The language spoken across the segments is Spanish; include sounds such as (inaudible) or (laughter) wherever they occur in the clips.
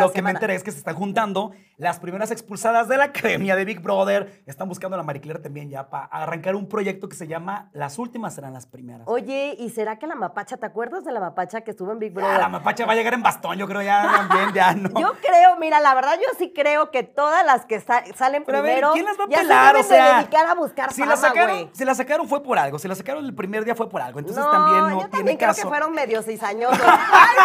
Lo que me enteré es que se están juntando las primeras expulsadas de la academia de Big Brother. Están buscando a la Marie Claire también ya para arrancar un proyecto que se llama Las últimas serán las primeras. Oye, ¿y será que la mapacha, te acuerdas de la mapacha que estuvo en Big Ya, Brother? la mapacha va a llegar en bastón, yo creo ya (laughs) también, ya no. Yo creo, mira, la verdad yo sí creo que todas las que sa- salen Pero a ver, primero ¿quién las va a ya pelar? se O sea, de dedicar a buscar si fama, la sacaron, si la sacaron fue por algo, si la sacaron el primer día fue por algo, entonces no, también no yo tiene también creo caso. que fueron medio (laughs) cizañosos. (laughs) ¡Ay,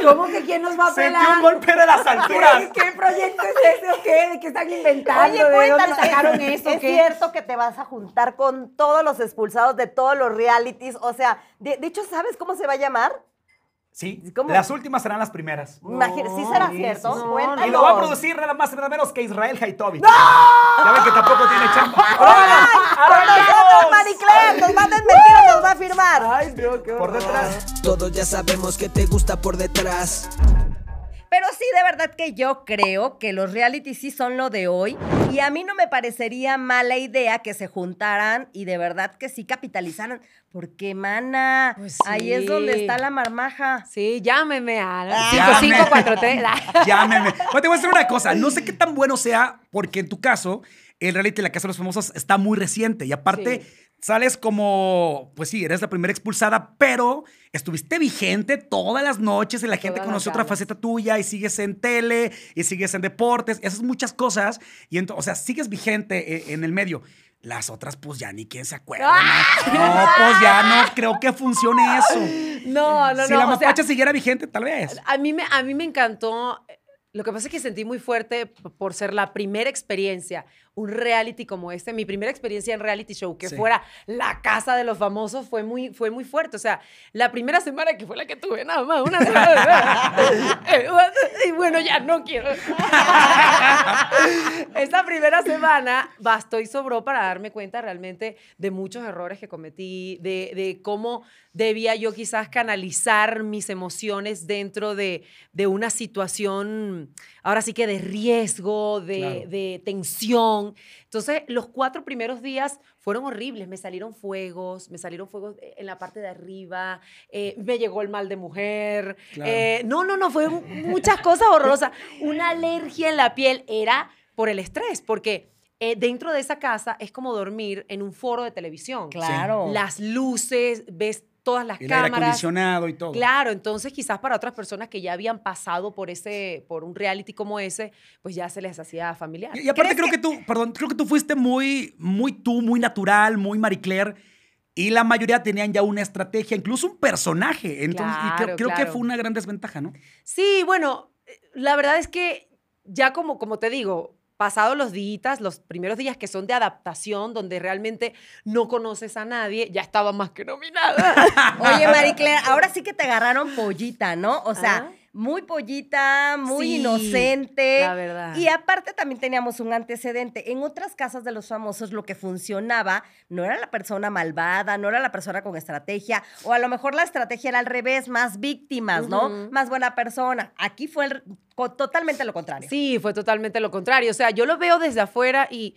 cabrón! ¿Cómo que quién nos va a Sentí pelar? un golpe de las alturas. ¿Qué, (laughs) qué proyecto es ese o qué? ¿De qué están inventando? Oye, ¿De dónde sacaron ¿es, eso? ¿es ¿Qué? cierto que te vas a juntar con todos los expulsados de todos los realities? O sea, de, de hecho, ¿sabes cómo se va a llamar? Sí, ¿Cómo? las últimas serán las primeras. Imagina- ¿Sí será sí, cierto? Cuéntanos. Y lo va a producir nada más y nada menos que Israel Haitovich. Ya ven que tampoco tiene chamba. (laughs) ¡Ay! ¡Con nosotros, Marie Claire! ¡Nos manden mentiras, nos va a firmar! Ay, no, qué Por detrás. Todos ya sabemos que te gusta por detrás. Pero sí, de verdad que yo creo que los reality sí son lo de hoy. Y a mí no me parecería mala idea que se juntaran y de verdad que sí capitalizaran. Porque, mana, Pues ahí es donde está la marmaja. Sí, llámeme a Llame. 5543. Llámeme. Oye, (laughs) te voy a decir una cosa. No sé qué tan bueno sea, porque en tu caso, el reality de la Casa de los Famosos está muy reciente. Y aparte, Sí. Sales como, pues sí, eres la primera expulsada, pero estuviste vigente todas las noches y la gente Todas conoció las otra faceta tuya y sigues en tele y sigues en deportes y haces muchas cosas. Y o sea, sigues vigente eh, en el medio. Las otras, pues ya ni quién se acuerda. ¿no? (laughs) No, pues ya no creo que funcione eso. No, no, si no. la o sea, mapacha siguiera vigente, tal vez. a, mí me, a mí me encantó. Lo que pasa es que sentí muy fuerte por ser la primera experiencia, un reality como este, mi primera experiencia en reality show, que Sí. fuera la casa de los famosos, fue muy, fue muy fuerte. O sea, la primera semana que fue la que tuve nada más, una semana. (laughs) Eh, y bueno, ya no quiero. (laughs) Esta primera semana bastó y sobró para darme cuenta realmente de muchos errores que cometí, de, de cómo debía yo quizás canalizar mis emociones dentro de, de una situación, ahora sí que de riesgo, de, Claro. de tensión. Entonces, los cuatro primeros días fueron horribles. Me salieron fuegos, me salieron fuegos en la parte de arriba, eh, me llegó el mal de mujer. Claro. eh, no, no, no, fue muchas cosas horrorosas. Una alergia en la piel era por el estrés, porque eh, dentro de esa casa es como dormir en un foro de televisión. Claro. Las luces, ves todas las El aire cámaras. acondicionado y todo. Claro, entonces quizás para otras personas que ya habían pasado por ese, por un reality como ese, pues ya se les hacía familiar. Y, y aparte ¿Crees creo que... tú, perdón, creo que tú fuiste muy, muy tú, muy natural, muy Marie Claire. Y la mayoría tenían ya una estrategia, incluso un personaje. Entonces, y creo, Claro, que fue una gran desventaja, ¿no? Sí, bueno, eh, la verdad es que ya como, como te digo, pasados los días, los primeros días que son de adaptación, donde realmente no conoces a nadie, ya estaba más que nominada. (laughs) Oye, Marie Claire, ahora sí que te agarraron pollita, ¿no? O sea, Ah. Muy pollita, muy Sí, inocente. la verdad. Y aparte también teníamos un antecedente. En otras casas de los famosos lo que funcionaba no era la persona malvada, no era la persona con estrategia, o a lo mejor la estrategia era al revés, más víctimas, ¿no? Más buena persona. Aquí fue el- totalmente lo contrario. Sí, fue totalmente lo contrario. O sea, yo lo veo desde afuera y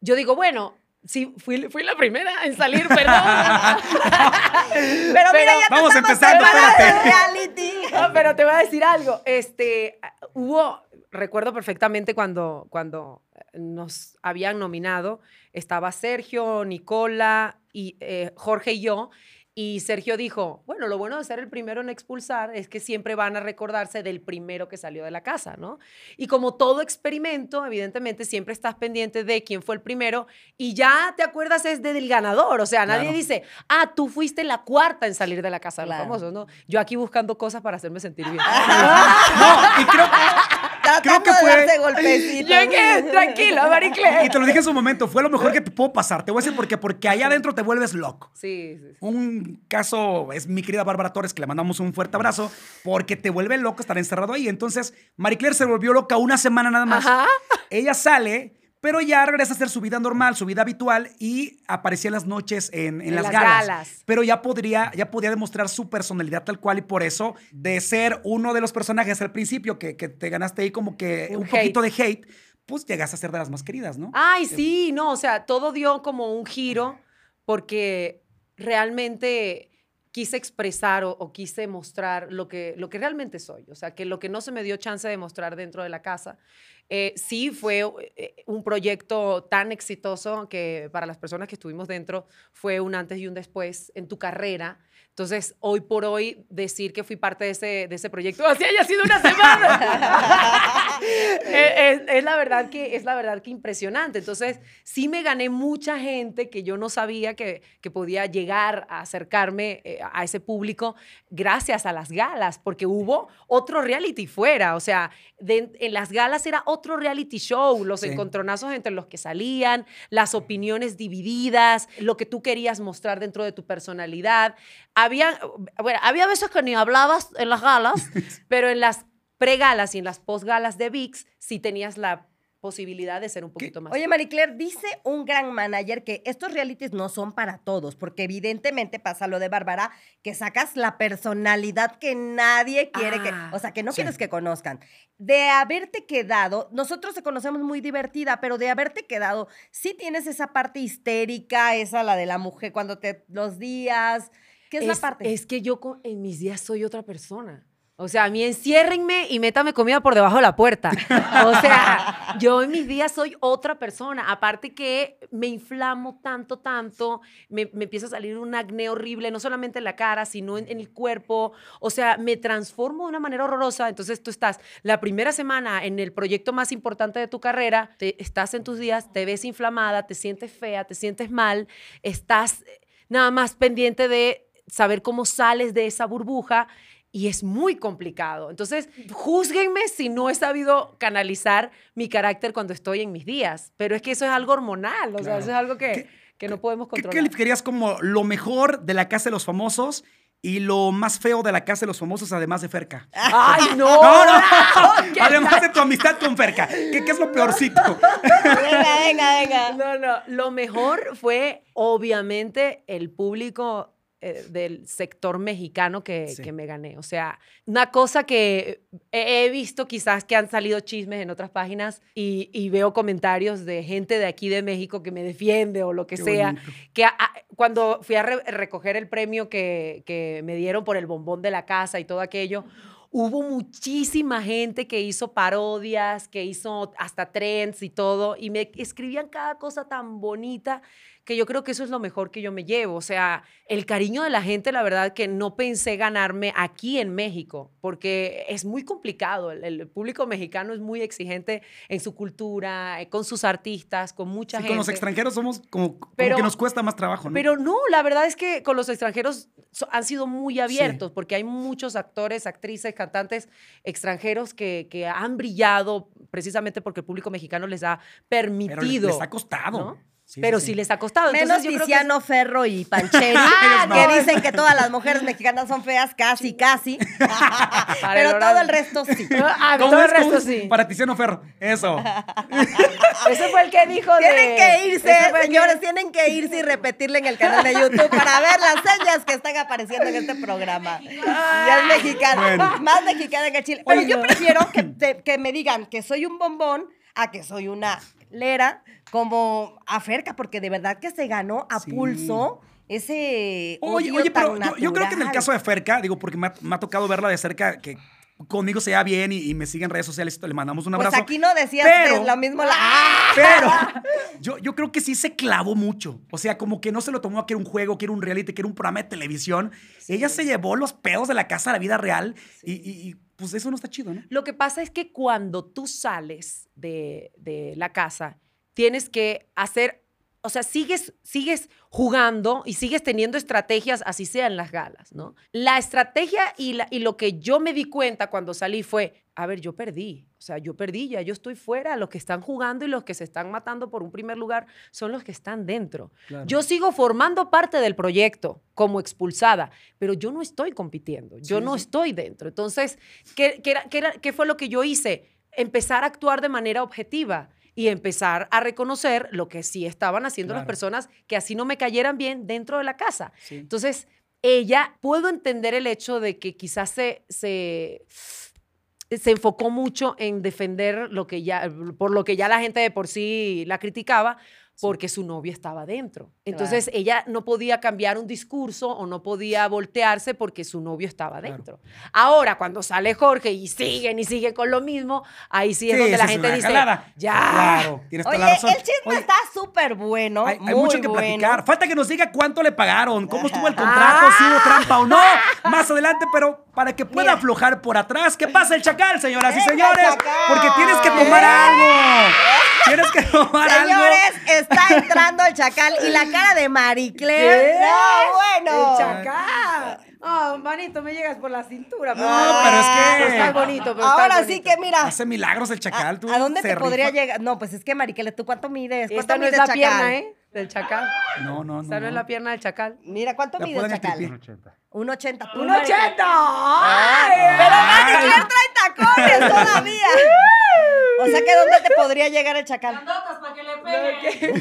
yo digo, bueno, sí, fui, fui la primera en salir, perdón. (laughs) Pero, mira, ya te Vamos empezando, reality. (laughs) No, pero te voy a decir algo. Este, hubo, recuerdo perfectamente cuando, cuando nos habían nominado, estaba Sergio, Nicola y eh, Jorge y yo. Y Sergio dijo, bueno, lo bueno de ser el primero en expulsar es que siempre van a recordarse del primero que salió de la casa, ¿no? Y como todo experimento, evidentemente siempre estás pendiente de quién fue el primero y ya te acuerdas es de- del ganador, o sea, nadie Claro. dice, ah, tú fuiste la cuarta en salir de la casa de los Claro. famosos, ¿no? Yo aquí buscando cosas para hacerme sentir bien. (laughs) No, y creo, que fue- golpecitos. Llegué, tranquila, Marie Claire. y te lo dije en su momento, fue lo mejor que te pudo pasar. Te voy a decir por qué. Porque allá adentro te vuelves loco. Sí, sí, sí. Un caso es mi querida Bárbara Torres, que le mandamos un fuerte abrazo, porque te vuelve loco estar encerrado ahí. Entonces, Marie Claire se volvió loca una semana nada más. Ajá. Ella sale, pero ya regresa a hacer su vida normal, su vida habitual, y aparecía en las noches en, en En las, las galas. galas. Pero ya podría, ya podía demostrar su personalidad tal cual, y por eso, de ser uno de los personajes al principio, que, que te ganaste ahí como que Un un, poquito de hate, pues llegas a ser de las más queridas, ¿no? Ay, sí, no, o sea, todo dio como un giro porque realmente quise expresar o, quise mostrar lo que, lo que realmente soy. O sea, que lo que no se me dio chance de mostrar dentro de la casa, eh, sí fue eh, un proyecto tan exitoso que para las personas que estuvimos dentro fue un antes y un después en tu carrera. Entonces, hoy por hoy, decir que fui parte de ese, de ese proyecto, así haya sido una semana, (laughs) es, es- es la verdad que, es la verdad que impresionante. Entonces, sí me gané mucha gente que yo no sabía que, que podía llegar a acercarme eh, a ese público gracias a las galas, porque hubo otro reality fuera. O sea, de- en las galas era otro reality show, los Sí. encontronazos entre los que salían, las opiniones divididas, lo que tú querías mostrar dentro de tu personalidad. Había, bueno, había veces que ni hablabas en las galas, (laughs) pero en las pregalas y en las posgalas de VIX sí tenías la posibilidad de ser un poquito más. Oye, Marie Claire, dice un gran manager que estos realities no son para todos, porque evidentemente pasa lo de Bárbara, que sacas la personalidad que nadie quiere Ah, que, o sea, que no sí. quieres que conozcan. De haberte quedado, nosotros te conocemos muy divertida, pero de haberte quedado, sí tienes esa parte histérica, esa la de la mujer cuando te los días, ¿qué es, la parte? Es que yo en mis días soy otra persona. O sea, a mí enciérrenme y métame comida por debajo de la puerta. O sea, yo en mis días soy otra persona. Aparte que me inflamo tanto, tanto, me, me empieza a salir un acné horrible, no solamente en la cara, sino en, en el cuerpo. O sea, me transformo de una manera horrorosa. Entonces tú estás la primera semana en el proyecto más importante de tu carrera, te, estás en tus días, te ves inflamada, te sientes fea, te sientes mal, estás eh, nada más pendiente de saber cómo sales de esa burbuja y es muy complicado. Entonces, júzguenme si no he sabido canalizar mi carácter cuando estoy en mis días, pero es que eso es algo hormonal, o sea, Claro. eso es algo que, ¿Qué- que no podemos ¿Qué controlar. calificarías como lo mejor de la Casa de los Famosos y lo más feo de la Casa de los Famosos, además de Ferca? ¡Ay, (laughs) no! No, no. (laughs) ¿Qué Además de tu amistad con Ferca. ¿Qué, qué es lo peorcito? (laughs) venga, venga, venga. No, no, lo mejor fue obviamente el público eh, del sector mexicano que, Sí. que me gané. O sea, una cosa que he, he visto quizás que han salido chismes en otras páginas y, y veo comentarios de gente de aquí de México que me defiende o lo que Qué sea, bonito. que a- a- cuando fui a re- recoger el premio que, que me dieron por el bombón de la casa y todo aquello, hubo muchísima gente que hizo parodias, que hizo hasta trends y todo, y me escribían cada cosa tan bonita que yo creo que eso es lo mejor que yo me llevo. O sea, el cariño de la gente, la verdad que no pensé ganarme aquí en México, porque es muy complicado. El, el público mexicano es muy exigente en su cultura, eh, con sus artistas, con mucha Sí, gente. con los extranjeros somos como, como Pero- que nos cuesta más trabajo, ¿no? Pero no, la verdad es que con los extranjeros so- han sido muy abiertos, porque hay muchos actores, actrices, cantantes extranjeros que, que han brillado precisamente porque el público mexicano les ha Pero permitido. les ha costado. ¿no? Sí, pero sí, les ha costado. Menos Entonces, yo creo que es- Tiziano Ferro y Pancheri, (laughs) Ah, que no. dicen que todas las mujeres mexicanas son feas, casi, casi. (laughs) Pero el todo el resto sí. (laughs) Ah, ¿Cómo todo el resto es? sí. Para Tiziano Ferro. Eso. Ese fue el que dijo de... Tienen que irse, que- señores, tienen que irse y repetirle en el canal de YouTube para ver las señas que están apareciendo en este programa. Ya es mexicana, Bueno. más mexicana que Chile. Pero Oye, yo no. prefiero que, te- que me digan que soy un bombón a que soy una lera como a Ferca, porque de verdad que se ganó a Sí. pulso ese Oye, oye, pero tan yo, yo creo que en el caso de Ferca, digo, porque me ha, me ha tocado verla de cerca, que conmigo se da bien y, y me sigue en redes sociales, le mandamos un Pues abrazo. aquí no decías pero- lo mismo la... ¡Ah! (laughs) Pero yo, yo creo que sí se clavó mucho. O sea, como que no se lo tomó que era un juego, que era un reality, que era un programa de televisión. Ella se llevó los pedos de la casa a la vida real y, pues eso no está chido, ¿no? Lo que pasa es que cuando tú sales de, de la casa, tienes que hacer, o sea, sigues, sigues jugando y sigues teniendo estrategias, así sean las galas, ¿no? La estrategia y, la- y lo que yo me di cuenta cuando salí fue, a ver, yo perdí, o sea, yo perdí, ya yo estoy fuera, los que están jugando y los que se están matando por un primer lugar son los que están dentro. Claro. Yo sigo formando parte del proyecto como expulsada, pero yo no estoy compitiendo, yo Sí, no sí. estoy dentro. Entonces, ¿qué, qué era- qué era- qué fue lo que yo hice? Empezar a actuar de manera objetiva y empezar a reconocer lo que sí estaban haciendo las personas que así no me cayeran bien dentro de la casa. Sí. Entonces, ella, puedo entender el hecho de que quizás se, se, se enfocó mucho en defender lo que ya, por lo que ya la gente de por sí la criticaba, porque su novio estaba dentro. Entonces ella no podía cambiar un discurso o no podía voltearse porque su novio estaba Claro. dentro. Ahora, cuando sale Jorge y siguen y siguen con lo mismo, ahí sí es Sí, donde la gente dice, jalada. ya. Claro, tienes toda Oye, la razón. el chisme Oye, está súper bueno. Hay, hay muy mucho que bueno. platicar. Falta que nos diga cuánto le pagaron, cómo estuvo el contrato, si hubo trampa o no. (laughs) Más adelante, pero para que pueda Mira. aflojar por atrás. ¿Qué pasa el chacal, señoras y señores? Porque tienes que tomar algo. Tienes que tomar algo. Señores, está entrando el chacal y la cara de Marie. No, bueno. El chacal. Oh, manito, me llegas por la cintura. No, pero es que- Pero estás bonito, pero estás Ahora sí bonito. que mira. Hace milagros el ¿A, chacal. tú a dónde se te podría rifa. llegar? No, pues es que Mariquele, ¿tú cuánto mides? ¿Cuánto Esta no es la chacal? pierna, ¿eh? Del chacal. No, no, no. Esta no es no. la pierna del chacal. Mira, ¿cuánto mide el chacal? tripié. Un 80. ¿Tú, ¡Un Mariquele? 80! Pero Claire trae tacones (laughs) todavía. O sea que ¿dónde te podría llegar el chacal?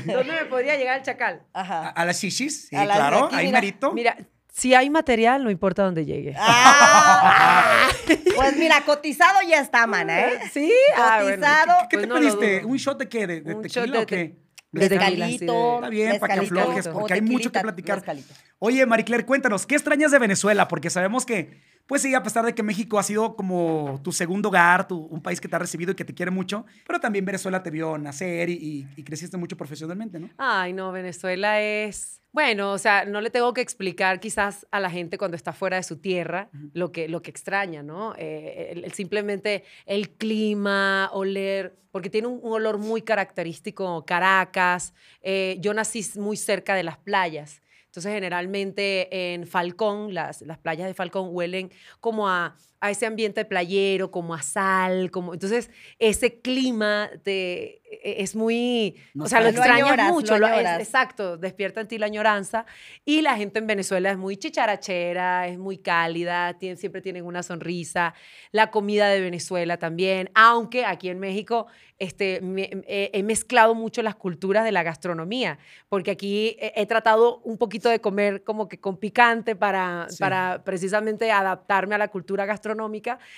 ¿Dónde me podría llegar el chacal? A, Ajá. a las shishis, sí, A las de claro. aquí, ahí mira. merito. Mira, si hay material, no importa dónde llegue. Ah, (laughs) pues mira, cotizado ya está, mana, ¿eh? ¿Sí? Ah, bueno. Cotizado. ¿Qué Pues te no lo pediste? ¿Un shot de qué? ¿De, tequila shot de o qué? de Mezcalito. Está bien, para que aflojes, porque hay mucho que platicar. mezcalito. Oye, Maricler, cuéntanos, ¿qué extrañas de Venezuela? Porque sabemos que, pues sí, a pesar de que México ha sido como tu segundo hogar, tu- un país que te ha recibido y que te quiere mucho, pero también Venezuela te vio nacer y, y- y creciste mucho profesionalmente, ¿no? Ay, no, Venezuela es... Bueno, o sea, no le tengo que explicar quizás a la gente cuando está fuera de su tierra lo, que, lo que extraña, ¿no? Eh, el- el- simplemente el clima, oler, porque tiene un, un olor muy característico, Caracas. Eh, yo nací muy cerca de las playas. Entonces, generalmente en Falcón, las, las playas de Falcón huelen como a, a ese ambiente playero, como a sal, como... Entonces, ese clima te, e- es muy... o sea, lo extrañas añoras, mucho. lo lo- es- añoras. exacto, despierta en ti la añoranza. Y la gente en Venezuela es muy chicharachera, es muy cálida, tiene- siempre tienen una sonrisa. La comida de Venezuela también, aunque aquí en México este, me- he, he mezclado mucho las culturas de la gastronomía, porque aquí he, he tratado un poquito de comer como que con picante para, Sí. para precisamente adaptarme a la cultura gastronómica.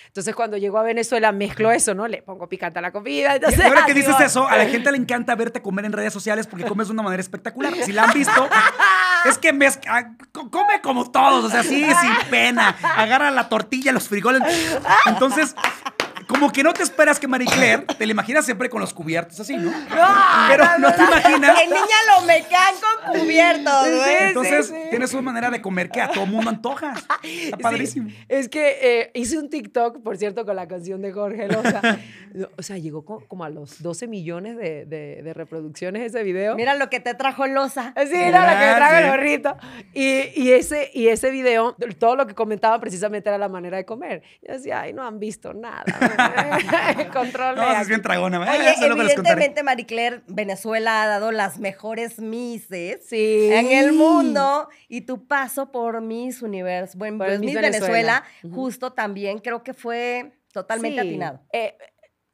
Entonces cuando llego a Venezuela mezclo eso, ¿no? Le pongo picante a la comida. Y Entonces, ahora que así dices eso, a la gente le encanta verte comer en redes sociales porque comes de una manera espectacular. Si la han visto, es que mezcla, co- come como todos, o sea, sí, sin pena. Agarra la tortilla, los frijoles. Entonces, como que no te esperas que Marie Claire, te la imaginas siempre con los cubiertos así, ¿no? Pero no te imaginas. El niña lo mecan con cubiertos, güey. Entonces, sí, sí. tienes una manera de comer que a todo mundo antoja. Está padrísimo. Sí, es que eh, hice un TikTok, por cierto, con la canción de Jorge Loza. No, (laughs) o sea, llegó co- como a los 12 millones de, de- de reproducciones ese video. Mira lo que te trajo Loza. Sí, era la que me trajo el gorrito. Y, y ese, y ese video, todo lo que comentaban precisamente era la manera de comer. Yo decía, ay, no han visto nada. (laughs) Control. No, es bien tragona. ¿eh? Oye, evidentemente, Marie Claire, Venezuela ha dado las mejores Misses Sí. en el mundo. Y tu paso por Miss Universo, bueno, Por pues Miss Miss Venezuela, justo también creo que fue totalmente Sí. atinado. Eh,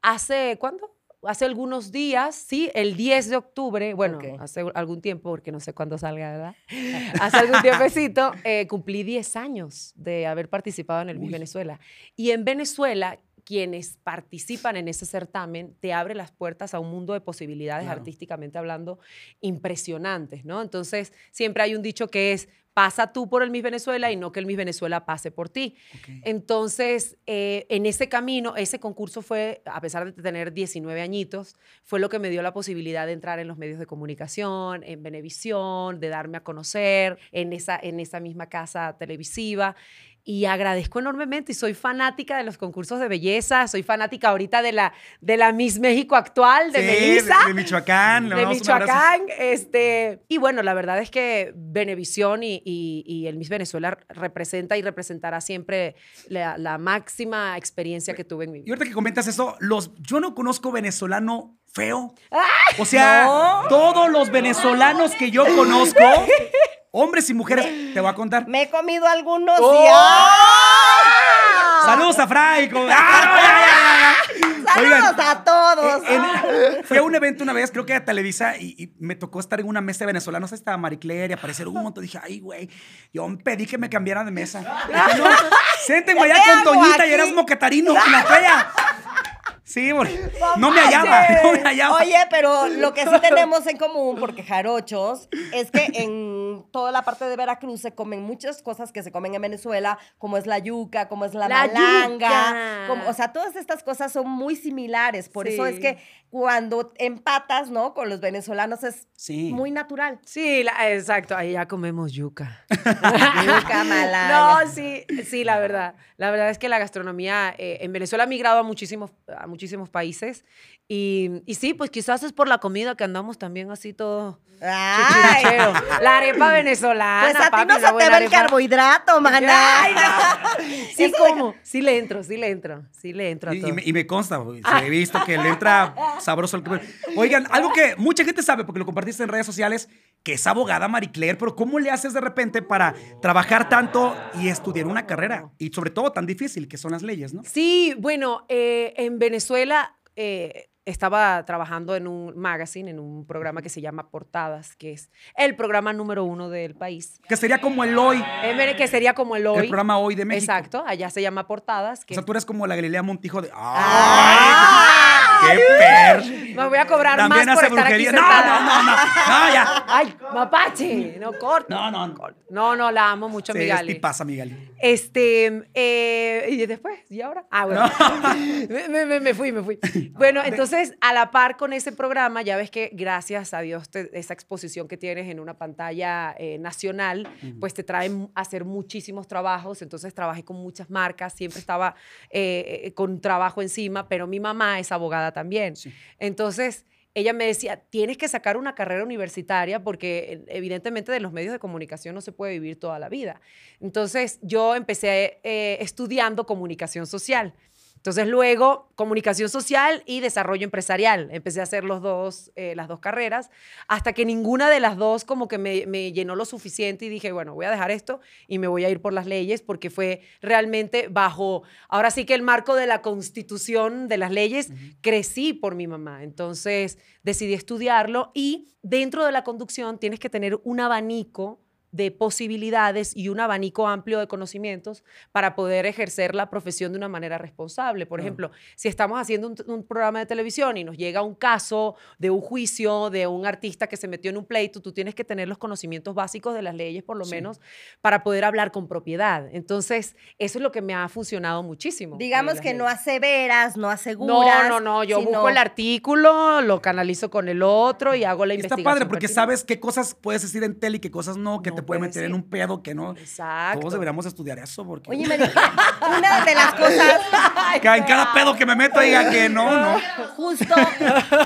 ¿Hace cuándo? Hace algunos días, sí, el 10 de octubre, bueno, hace algún tiempo, porque no sé cuándo salga, ¿verdad? (laughs) Hace algún tiempecito, eh, cumplí 10 años de haber participado en el Miss. Venezuela. Y en Venezuela, quienes participan en ese certamen te abre las puertas a un mundo de posibilidades Claro. artísticamente hablando impresionantes, ¿no? Entonces, siempre hay un dicho que es, pasa tú por el Miss Venezuela y no que el Miss Venezuela pase por ti. Entonces, eh, en ese camino, ese concurso fue, a pesar de tener 19 añitos, fue lo que me dio la posibilidad de entrar en los medios de comunicación, en Venevisión, de darme a conocer en esa, en esa misma casa televisiva. Y agradezco enormemente y soy fanática de los concursos de belleza, soy fanática ahorita de la, de la Miss México actual, de Sí, Melissa de, de Michoacán. de. Michoacán. Este, y bueno, la verdad es que Venevisión y, y- y el Miss Venezuela representa y representará siempre la, la máxima experiencia que tuve en mi Y vida. ahorita que comentas eso, los, yo no conozco venezolano feo. O sea, No. todos los venezolanos que yo conozco, (laughs) hombres y mujeres, te voy a contar. Me he comido algunos ¡Oh! y ¡ah! Saludos a Fray. con- ¡Ah! Saludos Oigan, a todos. en- en- fui a un evento una vez, creo que de Televisa, y, y me tocó estar en una mesa de venezolanos. Estaba Marie Claire y aparecer un montón. Dije, ay, güey. Yo pedí que me cambiaran de mesa. Dije, no, (laughs) siéntenme ¿Qué allá con Toñita aquí? y eras moquetarino. en la playa. Sí, porque (laughs) no me hallaba, (laughs) no me hallaba. Oye, pero lo que sí (laughs) tenemos en común, porque jarochos, es que en toda la parte de Veracruz se comen muchas cosas que se comen en Venezuela, como es la yuca, como es la, La malanga. como- o sea, todas estas cosas son muy similares. Por eso es que cuando empatas, ¿no? Con los venezolanos es Sí. muy natural. Sí, la- exacto, ahí ya comemos yuca. Yuca, malanga. No, sí, sí, la verdad. La verdad es que la gastronomía eh, en Venezuela ha migrado a muchísimos, a muchísimos países. Y, y sí, pues quizás es por la comida que andamos también así todo Ay. La arepa venezolana. Pues a ti no se te ve el carbohidrato, maná. Ay, no. (laughs) Sí, Eso- como. Sí le entro, sí le entro. Sí le entro a Y, todo. y me, y me consta, güey, he visto que le entra sabroso el Oigan, algo que mucha gente sabe, porque lo compartiste en redes sociales, que es abogada Marie Claire, pero ¿cómo le haces de repente para trabajar tanto y estudiar una carrera? Y sobre todo tan difícil que son las leyes, ¿no? Sí, bueno, eh, en Venezuela eh, estaba trabajando en un magazine, en un programa que se llama Portadas, que es el programa número uno del país. Que sería como el hoy, Eh, que sería como el hoy. el programa hoy de México. Exacto, allá se llama Portadas. O Que sea, tú eres como la Galilea Montijo de. Ah. ¡Ay! ¡Qué per! me voy a cobrar También más por estar aquí brujería. No, sentada. no, no, no. No, ya. (laughs) Ay, mapache, no corta. No, no, no. No, no, la amo mucho, Sí, mi es Gali. tipaza, mi Gali. Este, eh, y después, ¿y ahora? Ah, bueno. (laughs) me, me- me- me fui, me fui. Bueno, entonces, a la par con ese programa, ya ves que gracias a Dios, te- esa exposición que tienes en una pantalla eh, nacional, pues te trae a hacer muchísimos trabajos. Entonces, trabajé con muchas marcas, siempre estaba eh, eh, con trabajo encima, pero mi mamá es abogada también. Sí. Entonces, ella me decía, tienes que sacar una carrera universitaria porque eh, evidentemente de los medios de comunicación no se puede vivir toda la vida. Entonces, yo empecé eh, estudiando comunicación social. Entonces, luego, comunicación social y desarrollo empresarial. Empecé a hacer los dos, eh, las dos carreras, hasta que ninguna de las dos como que me, me llenó lo suficiente y dije, bueno, voy a dejar esto y me voy a ir por las leyes porque fue realmente bajo, ahora sí que el marco de la constitución de las leyes, crecí por mi mamá. Entonces, decidí estudiarlo y dentro de la conducción tienes que tener un abanico de posibilidades y un abanico amplio de conocimientos para poder ejercer la profesión de una manera responsable. Por Claro. ejemplo, si estamos haciendo un, un programa de televisión y nos llega un caso de un juicio de un artista que se metió en un pleito, tú tienes que tener los conocimientos básicos de las leyes, por lo Sí. menos, para poder hablar con propiedad. Entonces, eso es lo que me ha funcionado muchísimo. Digamos que no leyes. aseveras, no No, aseguras. no, no, yo sino- busco el artículo, lo canalizo con el otro y hago la Está investigación. padre porque pertinente. sabes qué cosas puedes decir en tele y qué cosas no, que No te puede meter en un pedo que no. Exacto. Todos deberíamos estudiar eso porque Oye, Mari, una de las (laughs) cosas, que en cada pedo que me meto diga que no, no. justo,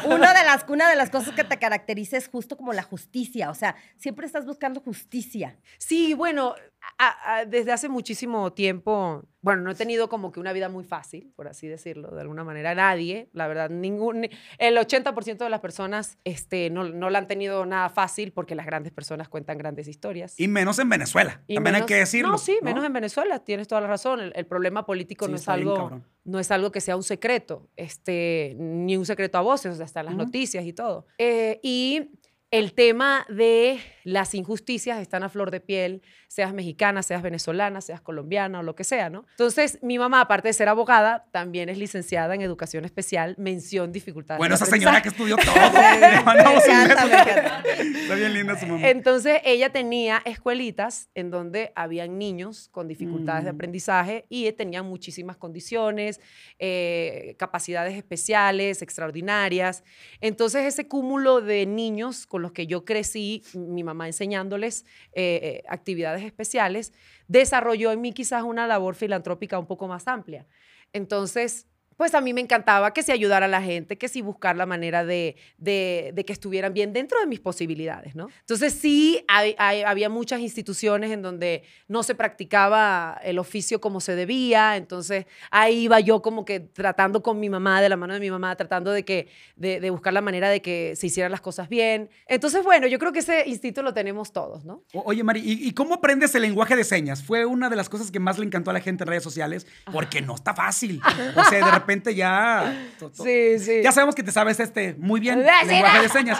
una de las, una de las cosas que te caracteriza es justo como la justicia. O sea, siempre estás buscando justicia. Sí, bueno, a- a- desde hace muchísimo tiempo, bueno, no he tenido como que una vida muy fácil, por así decirlo, de alguna manera. Nadie, la verdad, ningún, ni- el 80% de las personas este, no, no la han tenido nada fácil porque las grandes personas cuentan grandes historias. Y menos en Venezuela. Y También hay que decirlo. No, sí, menos en Venezuela, tienes toda la razón. El, el problema político Sí, no, es bien algo, no es algo que sea un secreto, este, ni un secreto a voces, o sea, están las Ujú. noticias y todo. Eh, y el tema de las injusticias están a flor de piel, seas mexicana, seas venezolana, seas colombiana o lo que sea, ¿no? Entonces, mi mamá, aparte de ser abogada, también es licenciada en educación especial, mención dificultades. Bueno, de esa señora que estudió todo. (laughs) Le mandamos un encanta, beso. me encanta. Está bien linda su mamá. Entonces, ella tenía escuelitas en donde habían niños con dificultades de Mm. aprendizaje y tenían muchísimas condiciones, eh, capacidades especiales, extraordinarias. Entonces, ese cúmulo de niños con que yo crecí, mi mamá enseñándoles eh, eh, actividades especiales, desarrolló en mí quizás una labor filantrópica un poco más amplia. Entonces, pues a mí me encantaba que si ayudar a la gente, que si buscar la manera de, de- de que estuvieran bien dentro de mis posibilidades, ¿no? Entonces sí, hay- hay- había muchas instituciones en donde no se practicaba el oficio como se debía, entonces ahí iba yo como que tratando con mi mamá, de la mano de mi mamá, tratando de, que, de, de buscar la manera de que se hicieran las cosas bien. Entonces, bueno, yo creo que ese instinto lo tenemos todos, ¿no? O- Oye, Mari, ¿y, y cómo aprendes el lenguaje de señas? Fue una de las cosas que más le encantó a la gente en redes sociales, porque no está fácil. (laughs) O sea, de repente repente ya. to- to- Sí, sí. Ya sabemos que te sabes este muy bien, Ah, lenguaje de señas.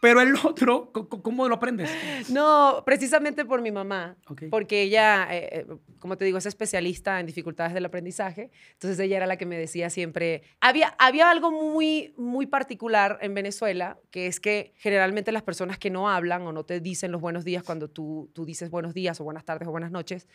Pero el otro, ¿cómo lo aprendes? No, precisamente por mi mamá, porque ella, eh, eh, como te digo, es especialista en dificultades del aprendizaje, entonces ella era la que me decía siempre, había, había algo muy, muy particular en Venezuela, que es que generalmente las personas que no hablan o no te dicen los buenos días cuando tú, tú dices buenos días o buenas tardes o buenas noches,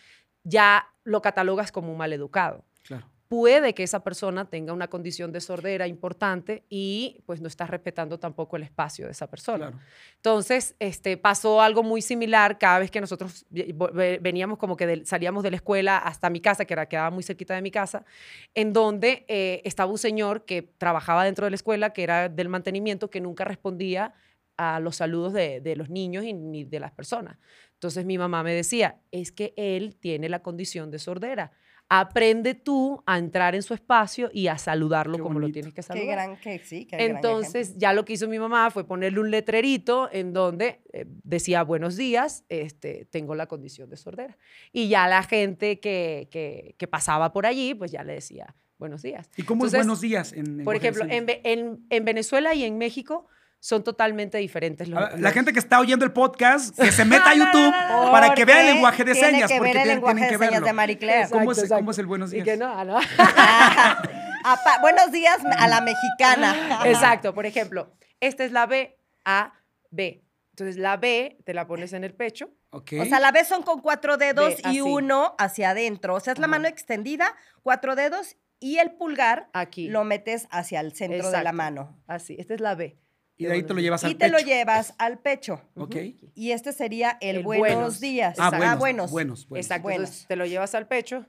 ya lo catalogas como un maleducado Claro. Puede que esa persona tenga una condición de sordera importante y pues no estás respetando tampoco el espacio de esa persona. Claro. Entonces, este, pasó algo muy similar cada vez que nosotros veníamos como que salíamos de la escuela hasta mi casa, que era, quedaba muy cerquita de mi casa, en donde eh, estaba un señor que trabajaba dentro de la escuela, que era del mantenimiento, que nunca respondía a los saludos de, de los niños y ni de las personas. Entonces mi mamá me decía, es que él tiene la condición de sordera. Aprende tú a entrar en su espacio y a saludarlo Qué como lo tienes que Qué saludar. gran que sí, qué gran Entonces, ya lo que hizo mi mamá fue ponerle un letrerito en donde eh, decía buenos días, este, tengo la condición de sordera. Y ya la gente que, que, que pasaba por allí, pues ya le decía buenos días. ¿Y cómo Entonces, es buenos días? En, Por lenguaje de ejemplo, en, en- en Venezuela y en México son totalmente diferentes los, La los- gente que está oyendo el podcast, que se meta a (laughs) YouTube para que vea el lenguaje de tiene señas. que porque ver el tienen- lenguaje tienen que de señas verlo. de Marie Claire. ¿Cómo es- Exacto, cómo es el buenos Y días? que no, no. (laughs) Apa- buenos días a la mexicana. (laughs) Exacto, por ejemplo, esta es la B, A, B. Entonces la B te la pones en el pecho. Ok. O sea, la B son con cuatro dedos así. y uno hacia adentro. O sea, es la Ajá. mano extendida, cuatro dedos y el pulgar Aquí. lo metes hacia el centro de la Exacto. mano. Así, esta es la B. y de ahí te lo llevas al Y te lo pecho. llevas al pecho. Ok. Y este sería el, El buenos, buenos. días. Ah, Exacto. buenos, buenos. buenos, buenos. Exacto, Buenos. entonces te lo llevas al pecho.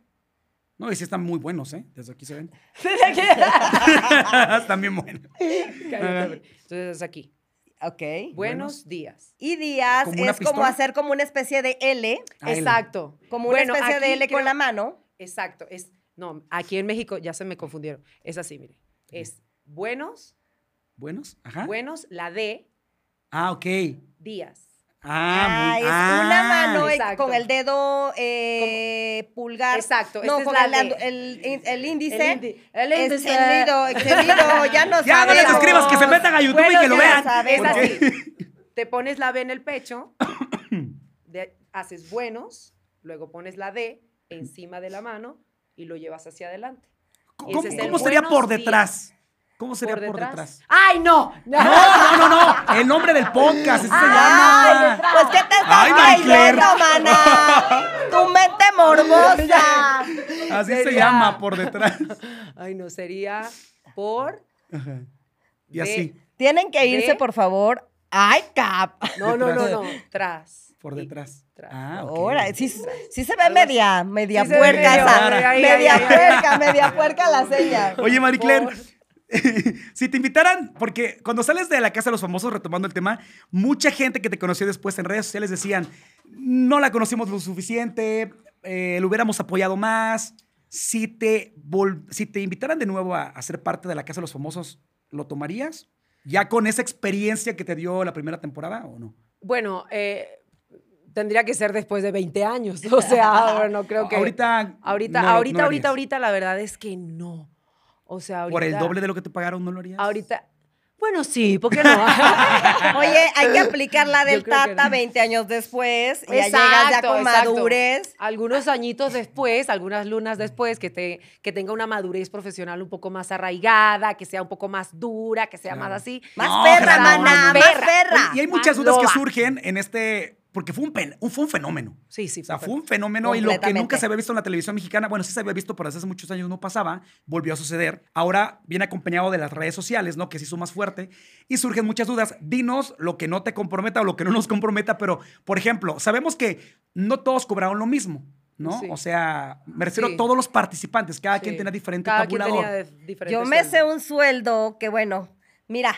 No, y sí están muy buenos, ¿eh? Desde aquí se ven. (laughs) (laughs) están bien buenos. (laughs) Cállate, Entonces aquí. Ok. Buenos días. Y días ¿Como una es como hacer como una especie de L, Ah, L. Exacto. como una especie de aquí L con la mano. Exacto. Es, no, aquí en México ya se me confundieron. Es así, mire. Es buenos, ¿Buenos? Ajá. buenos, la D, Ah, ok. días. Ah, muy es ah. una mano eh, Exacto. con el dedo eh, pulgar. Exacto, No, con la el, el, el índice. El indi- el índice. extendido, (laughs) extendido, ya no Ya no les escribas, que se metan a YouTube y que lo vean. Es así. (laughs) Te pones la B en el pecho, (coughs) de- haces buenos, luego pones la D encima de la mano y lo llevas hacia adelante. ¿Cómo, sería por días. Detrás? ¿Cómo sería por detrás? ¡Ay, no! (laughs) No, no, no, no. El nombre del podcast, ese se Ay, llama. pues ¿qué te estás creyendo, mana? Tu mente morbosa. (laughs) Así se llama por detrás. (laughs) Ay, no, sería por... Ajá. Y de- así, Tienen que irse, De- por favor. Ay, cap. No, no, no, Detrás. no, tras. por detrás. tras. Ah, ok. Ahora, sí, sí se ve media, media puerca Media puerca, media puerca la seña. Oye, Por- (laughs) si te invitaran, porque cuando sales de la casa de los famosos, retomando el tema, mucha gente que te conoció después en redes sociales decían, no la conocimos lo suficiente, eh, lo hubiéramos apoyado más. Si te, si te invitaran de nuevo a, a ser parte de la casa de los famosos, ¿lo tomarías? ¿Ya con esa experiencia que te dio la primera temporada o no? Bueno, eh, tendría que ser después de 20 años. O (laughs) sea, bueno, creo que... Ahorita, Ahorita, no ahorita, no ahorita, la verdad es que no. O sea, ahorita... ¿Por el doble de lo que te pagaron no lo harías? Ahorita... Bueno, sí, ¿por qué no? (laughs) Oye, hay que aplicar la del Tata no. 20 años después. Y ya Exacto, llegas ya con exacto. madurez. Algunos añitos después, algunas lunas después, que, te, que tenga una madurez profesional un poco más arraigada, que sea un poco más dura, que sea Claro. más así. Más No, perra, maná, más Perra. Oye, y hay muchas dudas que surgen en este, porque fue un, pen- fue un fenómeno. Sí, sí. O sea, fue un fenómeno y lo que nunca se había visto en la televisión mexicana, bueno, sí se había visto, pero hace muchos años no pasaba, volvió a suceder. Ahora viene acompañado de las redes sociales, ¿no? Que se hizo más fuerte y surgen muchas dudas. Dinos lo que no te comprometa o lo que no nos comprometa, pero, por ejemplo, sabemos que no todos cobraron lo mismo, ¿no? Sí. O sea, me refiero Sí. a todos los participantes, cada quien tenía diferente Cada quien tabulador. tenía de- diferente Yo me sé un sueldo que, bueno, mira,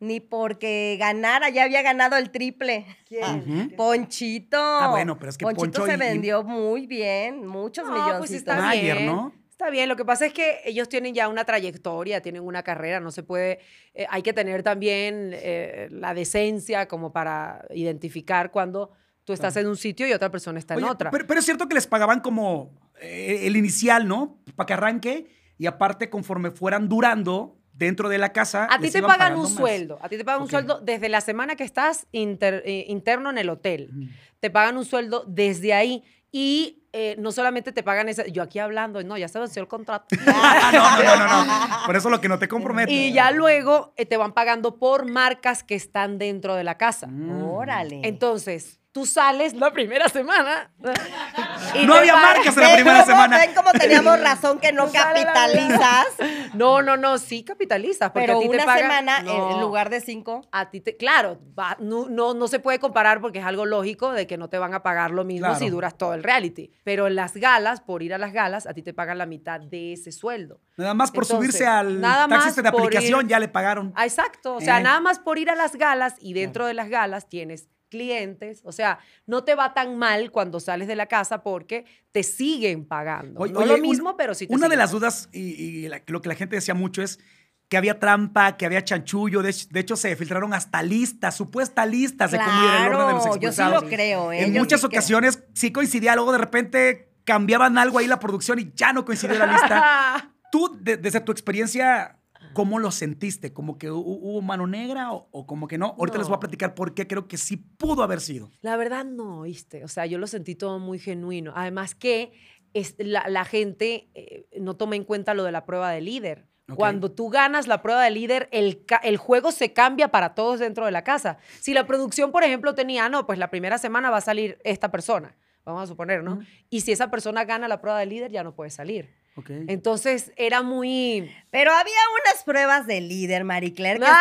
ni porque ganara, ya había ganado el triple. ¿Quién? Ujú. Ponchito. Ah, bueno, pero es que Ponchito Poncho se y- vendió muy bien, muchos No, milloncitos. pues está Mayer, bien. ¿no? Está bien, lo que pasa es que ellos tienen ya una trayectoria, tienen una carrera, no se puede, eh, hay que tener también eh, la decencia como para identificar cuando tú estás en un sitio y otra persona está en Oye, otra. Pero, pero es cierto que les pagaban como eh, el inicial, ¿no? Para que arranque. y aparte conforme fueran durando dentro de la casa. A ti te pagan un más. sueldo. A ti te pagan un sueldo desde la semana que estás inter- eh, interno en el hotel. Te pagan un sueldo desde ahí. Y eh, no solamente te pagan ese. Yo aquí hablando, no, ya se venció el contrato. (laughs) No, no, no, no, no. Por eso lo que no te compromete. y ya luego eh, te van pagando por marcas que están dentro de la casa. Mm. Órale. Entonces, tú sales la primera semana. (laughs) y No te había marcas en la ¿Ven primera semana. ¿Ven cómo teníamos (laughs) razón que no No capitalizas? No, no, no, sí capitalizas. Porque Pero a ti te una pagan- semana en- en No. lugar de cinco. a ti te, claro, va- no, no, no se puede comparar porque es algo lógico de que no te van a pagar lo mismo Claro. si duras todo el reality. Pero en las galas, por ir a las galas, a ti te pagan la mitad de ese sueldo. Nada más por Entonces, subirse al nada taxi de aplicación ir- ya le pagaron. Ah, exacto. O sea, Eh. nada más por ir a las galas y dentro de las galas tienes clientes. O sea, no te va tan mal cuando sales de la casa porque te siguen pagando. Oye, no oye, lo un- mismo, pero sí te Una de las dudas y, y la- lo que la gente decía mucho es que había trampa, que había chanchullo. De, hecho- de hecho, se filtraron hasta listas, supuestas listas de cómo ir el orden de los Claro, yo sí expulsados. lo creo. ¿eh? En Yo muchas sí ocasiones sí coincidía, luego de repente cambiaban algo ahí la producción y ya no coincidió la lista. (laughs) Tú, de- desde tu experiencia, ¿cómo lo sentiste? ¿Como que hu- hubo mano negra o, o como que no? Ahorita les voy a No. platicar por qué creo que sí pudo haber sido. La verdad no, ¿viste? O sea, yo lo sentí todo muy genuino. Además que es, la, la gente eh, no toma en cuenta lo de la prueba de líder. Ok. Cuando tú ganas la prueba de líder, el, el juego se cambia para todos dentro de la casa. Si la producción, por ejemplo, tenía, no, pues la primera semana va a salir esta persona, vamos a suponer, ¿no? Ujú. Y si esa persona gana la prueba de líder, ya no puede salir. Entonces era muy... Pero había unas pruebas de líder, Marie Claire, que ¡Ah!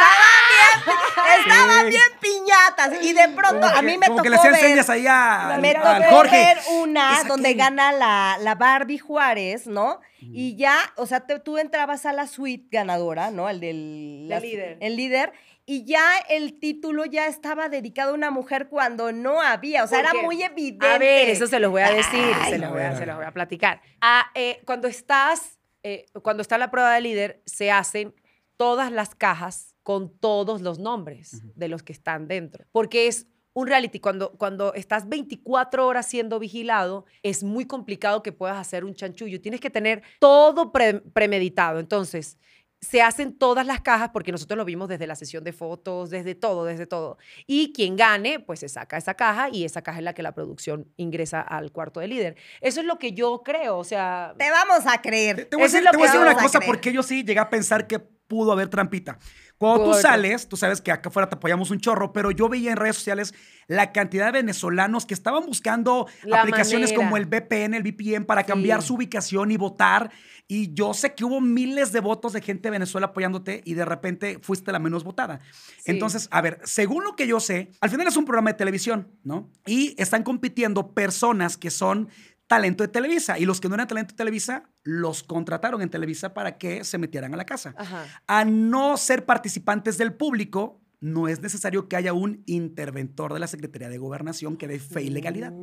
estaban bien, estaban Sí. bien piñatas. Y de pronto Como a que- mí me como tocó que les ver... enseñas ahí a- al, me al tocó Jorge. ver una ¿Esa donde gana la, la Barbie Juárez, ¿no? Y ya, o sea, te- tú entrabas a la suite ganadora, ¿no? El del El líder. El líder. Y ya el título ya estaba dedicado a una mujer cuando no había. O sea, era muy evidente. A ver, eso se los voy a decir, Ay, se, los voy a se los voy a platicar. Ah, eh, cuando estás, eh, cuando está la prueba de líder, se hacen todas las cajas con todos los nombres de los que están dentro. Porque es un reality, cuando, cuando estás 24 horas siendo vigilado, es muy complicado que puedas hacer un chanchullo. Tienes que tener todo pre- premeditado. Entonces, se hacen todas las cajas porque nosotros lo vimos desde la sesión de fotos, desde todo, desde todo. Y quien gane, pues se saca esa caja y esa caja es la que la producción ingresa al cuarto de líder. Eso es lo que yo creo, o sea... Te vamos a creer. Te voy a decir, es te voy a decir una a cosa, creer. porque yo sí llegué a pensar que pudo haber trampita. Cuando tú sales, tú sabes que acá afuera te apoyamos un chorro, pero yo veía en redes sociales la cantidad de venezolanos que estaban buscando La aplicaciones manera. como el VPN, el VPN, para cambiar su ubicación y votar. Y yo sé que hubo miles de votos de gente de Venezuela apoyándote y de repente fuiste la menos votada. Sí. Entonces, a ver, según lo que yo sé, al final es un programa de televisión, ¿no? Y están compitiendo personas que son talento de Televisa. Y los que no eran talento de Televisa, los contrataron en Televisa para que se metieran a la casa. Ajá. A no ser participantes del público, no es necesario que haya un interventor de la Secretaría de Gobernación que dé fe y legalidad.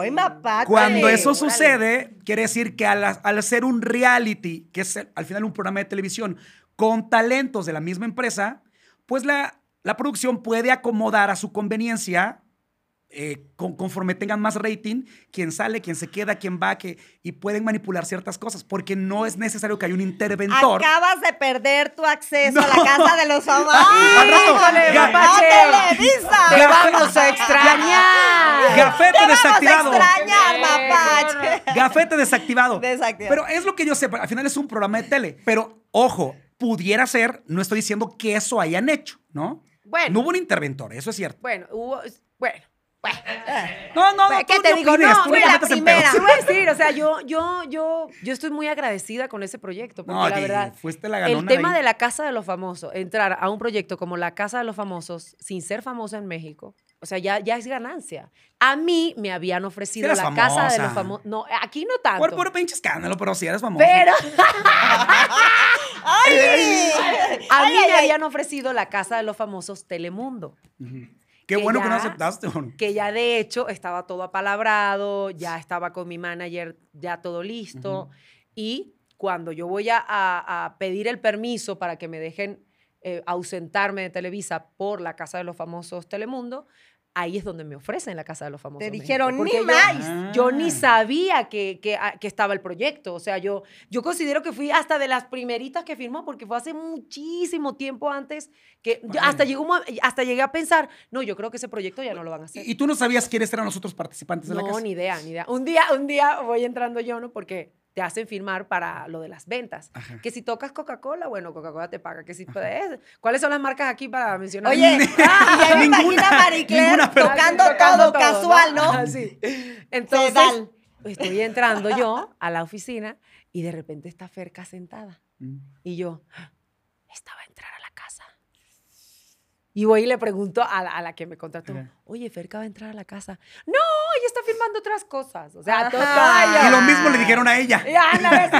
¡Ay, mapache! Cuando eso sucede, quiere decir que al, al hacer un reality, que es al final un programa de televisión, con talentos de la misma empresa, pues la, la producción puede acomodar a su conveniencia, eh, con- conforme tengan más rating, quién sale, quién se queda, quién va, que, y pueden manipular ciertas cosas, porque no es necesario que haya un interventor. Acabas de perder tu acceso a No. la casa de los famosos. Ga- mapache. ¡No, Televisa! ¡Te vamos a extrañar! Gafete ¡Te vamos desactivado. a extrañar, mapache! Gafete desactivado. Desactivado. Pero es lo que yo sé, al final es un programa de tele. Pero, ojo, pudiera ser, no estoy diciendo que eso hayan hecho, ¿no? Bueno. No hubo un interventor, eso es cierto. Bueno, hubo... Bueno, No, no, no. ¿Qué tú te no digo? opines, No, tú fui te la primera. Sí voy a decir, o sea, yo, yo, yo, yo estoy muy agradecida con ese proyecto, porque No, la verdad, fuiste la el tema ahí. de la Casa de los Famosos, entrar a un proyecto como la Casa de los Famosos sin ser famosa en México, o sea, ya, ya es ganancia. A mí me habían ofrecido la Casa de famosa. los Famosos, no, aquí no tanto. Por puro pinche escándalo, pero si eres famoso. pero (laughs) (laughs) ¡Ay! a mí ay, me ay. habían ofrecido la Casa de los Famosos Telemundo. Ujú. Qué que bueno que no aceptaste. que ya de hecho estaba todo apalabrado, ya estaba con mi manager, ya todo listo. Y cuando yo voy a, a- a pedir el permiso para que me dejen eh, ausentarme de Televisa por la Casa de los Famosos Telemundo, ahí es donde me ofrecen la Casa de los Famosos. Te dijeron, "Ni yo- más". Ah. Yo ni sabía que, que, ah, que estaba el proyecto. O sea, yo, yo considero que fui hasta de las primeritas que firmó, porque fue hace muchísimo tiempo antes que yo hasta, llegó, hasta llegué a pensar, no, yo creo que ese proyecto ya no lo van a hacer. ¿Y, y tú no sabías quiénes eran los otros participantes de la No, casa? ni idea, ni idea. Un día, un día voy entrando yo, ¿no? Porque te hacen firmar para lo de las ventas. Ajá. Que si tocas Coca-Cola, bueno, Coca-Cola te paga. Que si puedes- ¿Cuáles son las marcas aquí para mencionar? Oye, y (laughs) ya me Ninguna, imagino a Marie Claire ninguna, pero- tocando, todo, casual, ¿no? Ah, sí. Entonces, estoy entrando yo a la oficina y de repente está Ferca sentada. Mm. Y yo, "Ah, esta va a entrar. Y voy y le pregunto a la, a la que me contrató, Ajá. oye, Ferca va a entrar a la casa. No, ella está firmando otras cosas. O sea, todo- Y lo mismo le dijeron a ella. Ya,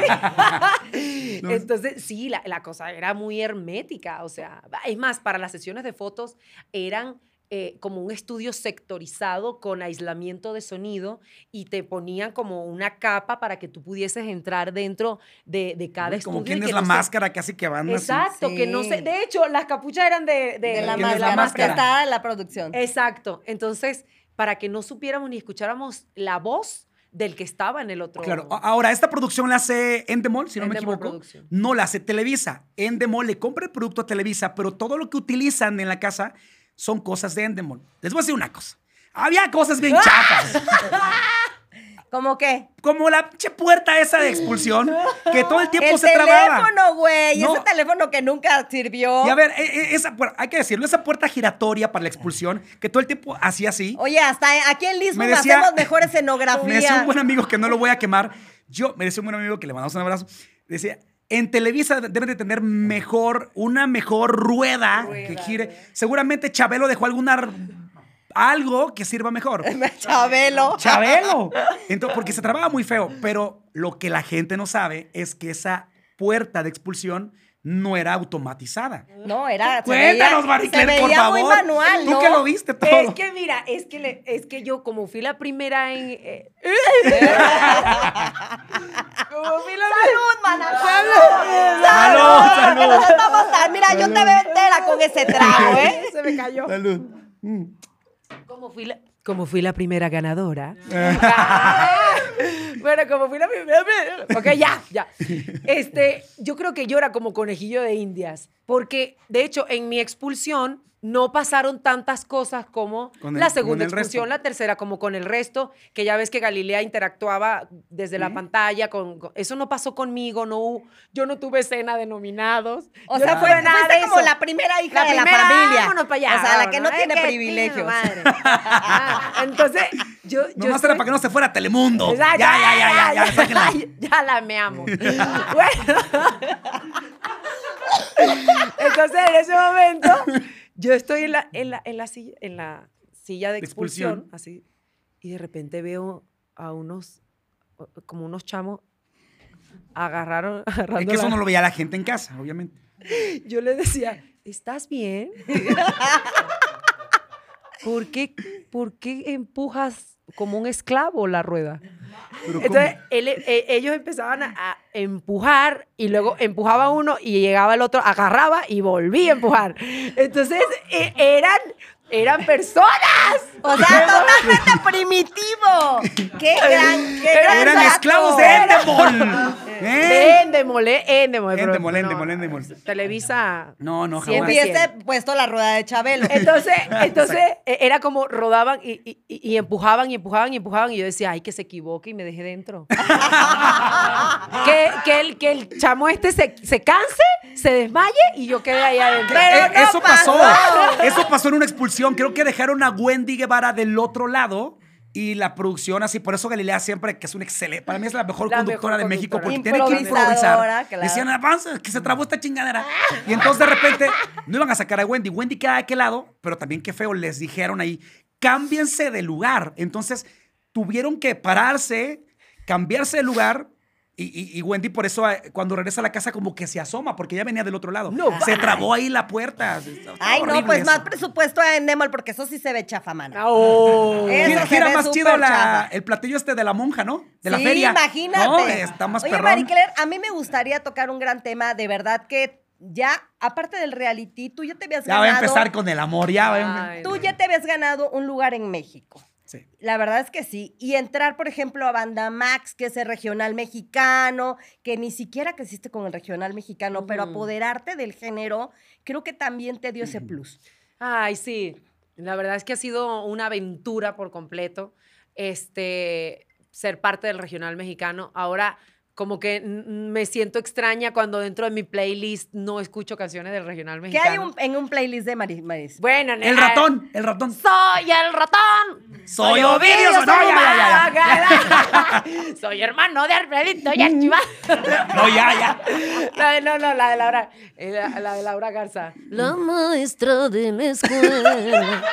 sí. (laughs) No. Entonces, sí, la, la cosa era muy hermética. O sea, es más, para las sesiones de fotos eran eh, como un estudio sectorizado con aislamiento de sonido y te ponían como una capa para que tú pudieses entrar dentro de, de cada Uy, Como estudio. quién es la no se- máscara casi que van así. Exacto, que no sé. De hecho, las capuchas eran de, de, De la ¿Quién es máscara, la máscara? prestada en la producción. Exacto. Entonces, para que no supiéramos ni escucháramos la voz del que estaba en el otro. Claro. Ahora, esta producción la hace Endemol, si no me equivoco. Producción. No la hace Televisa. Endemol le compra el producto a Televisa, pero todo lo que utilizan en la casa son cosas de Endemol. Les voy a decir una cosa. Había cosas bien chafas. (laughs) ¿Cómo qué? Como la pinche puerta esa de expulsión, que todo el tiempo El se trababa. teléfono, güey. No. Ese teléfono que nunca sirvió. Y a ver, e- e- esa hay que decirlo, esa puerta giratoria para la expulsión, que todo el tiempo hacía así. Oye, hasta aquí en Lisbon Me decía- hacemos mejor escenografía. (laughs) Me decía un buen amigo que no lo voy a quemar. Yo, me decía un buen amigo que le mandamos un abrazo. Decía, en Televisa deben de tener mejor, una mejor rueda, que gire. Seguramente Chabelo dejó alguna algo que sirva mejor. (laughs) Chabelo. Chabelo. Entonces, porque se trababa muy feo. Pero lo que la gente no sabe es que esa puerta de expulsión no era automatizada. No, era. se Cuéntanos, veía- Marie se Claire, por veía favor. muy manual, Tú ¿no? que lo viste todo. Es que mira, es que, le- es que yo como fui la primera en... eh, (laughs) como fui la ¡Salud, mana! Salud, ¡Salud! salud. Que nos estamos tan- Mira, yo te veo entera con ese trago, ¿eh? (laughs) Se me cayó. Salud. Mm. Como fui la, como fui la primera ganadora. (laughs) Bueno, como fui la primera. Ok, ya, ya. Este, yo creo que yo era como conejillo de indias. Porque, de hecho, en mi expulsión no pasaron tantas cosas como el- la segunda resto. la tercera, como con el resto, que ya ves que Galilea interactuaba desde la pantalla. Con, con- eso no pasó conmigo, no, yo no tuve escena de nominados. O yo sea, no fue, nada fuiste de como eso. la primera hija La de la familia. vámonos para allá. O sea, la que no tiene que privilegios. madre. Ah, Entonces, yo. yo Nomás estoy- era para que no se fuera a Telemundo. Exacto. Ya, ya, ya, ya, ya, sáquenla. ya la me amo. (laughs) bueno. (laughs) Entonces, en ese momento, yo estoy en la, en la, en la, silla, en la silla de expulsión, Expulsión. así, y de repente veo a unos, como unos chamos, agarraron, (laughs) agarrando Es que eso no lo veía la gente en casa, obviamente. (laughs) Yo le decía, ¿estás bien? (laughs) ¿Por qué, ¿Por qué empujas como un esclavo la rueda? Entonces, él- e- ellos empezaban a, a empujar y luego empujaba uno y llegaba el otro, agarraba y volvía a empujar. Entonces, e- eran, eran personas. O sea, totalmente primitivo. Qué gran, qué gran Eran esclavos de Endemol. ¿Eh? Endemol, eh, Endemol. pero Endemol, no, Endemol, Endemol. Televisa. No, no, jamás. Hubiese puesto la rueda de Chabelo. Entonces, (laughs) entonces e- era como rodaban y, y- empujaban y empujaban y empujaban y yo decía, ay, que se equivoque y me deje dentro. (laughs) que, que, el, que el chamo este se, se canse, se desmaye y yo quede ahí adentro. Pero Eh, no eso pasó. pasó. Eso pasó en una expulsión. Creo que dejaron a Wendy Guevara del otro lado. Y la producción así, por eso Galilea siempre, que es un excelente, para mí es la mejor La conductora mejor de México, porque tiene que improvisar. claro. Decían, avanza, que se trabó esta chingadera. Y entonces de repente no iban a sacar a Wendy. Wendy queda de aquel lado, pero también qué feo, les dijeron ahí, cámbiense de lugar. Entonces tuvieron que pararse, cambiarse de lugar. Y, y- y Wendy por eso eh, cuando regresa a la casa como que se asoma porque ya venía del otro lado. No, se trabó ahí la puerta. Ay, no, pues eso. más presupuesto a Endemol porque eso sí se ve chafa, mana. Oh. Eso Gira, se gira más chido la- el platillo este de la monja, ¿no? De la sí, feria. imagínate. No, está más Oye, perrón. Marie Claire, a mí me gustaría tocar un gran tema. De verdad que ya, aparte del reality, tú ya te habías Ya ganado. va a empezar con el amor, ya a Ay, Tú no. ya te habías ganado un lugar en México. Sí. La verdad es que sí. Y entrar, por ejemplo, a Banda Max, que es el regional mexicano, que ni siquiera creciste con el regional mexicano, pero apoderarte del género, creo que también te dio ese plus. Ay, sí. La verdad es que ha sido una aventura por completo. Este, ser parte del regional mexicano. Ahora, como que me siento extraña cuando dentro de mi playlist no escucho canciones del regional ¿Qué mexicano. hay un- en un playlist de Maris? Maris? Bueno, El nena, ratón, el ratón. Soy el ratón. Soy Ovidio, soy no, ya, ya, ya, Humaga. (laughs) Soy hermano de Alfredito y Archibald. No, ya, ya. (laughs) La de, no, no, la de Laura, eh, la, la de Laura Garza. La maestra de la escuela. (laughs)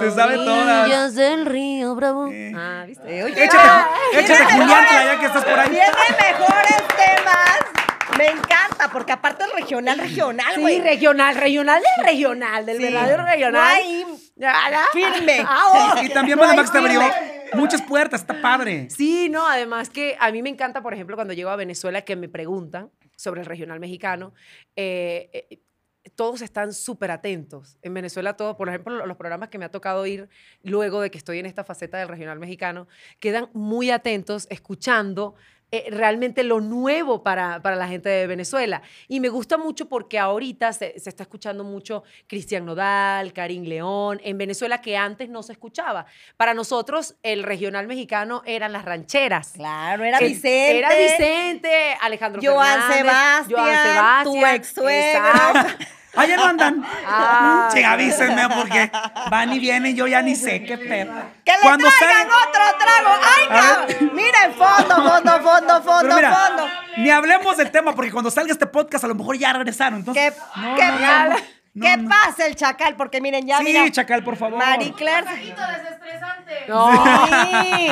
Se sabe todas. Orillas del río Bravo. Ah, ¿viste? Eh, oye, Échate, échate Julián, ya que estás por ahí. Tiene mejores temas. Me encanta, porque aparte es regional, regional, Sí, güey. regional, regional del regional, del Sí. verdadero regional. No hay Ya, ya. firme. Ah, oh. Y también No Max te abrió muchas puertas, está padre. Sí, no, además que a mí me encanta, por ejemplo, cuando llego a Venezuela que me preguntan sobre el regional mexicano. eh, eh, todos están súper atentos. En Venezuela, todos, por ejemplo, lo- los programas que me ha tocado ir luego de que estoy en esta faceta del regional mexicano, quedan muy atentos, escuchando eh, realmente lo nuevo para, para la gente de Venezuela. Y me gusta mucho porque ahorita se, se está escuchando mucho Cristian Nodal, Karim León, en Venezuela que antes no se escuchaba. Para nosotros, el regional mexicano eran las rancheras. Claro, era Que Vicente. Era Vicente, Alejandro Joan Fernández, Sebastián, Joan tu Sebastián, ex-suegro. exacto. Allá no andan. Ah, Che, avísenme porque van y vienen, yo ya ni sé qué pedo. ¡Que le Cuando traigan otro trago! ¡Ay, no! Miren, fondo, mira, fondo. ni hablemos del tema porque cuando salga este podcast a lo mejor ya regresaron. Entonces, no, no, no, no, no. pase el chacal, porque miren, ya Sí, mira. Chacal, por favor. Marie Claire. No, Sí.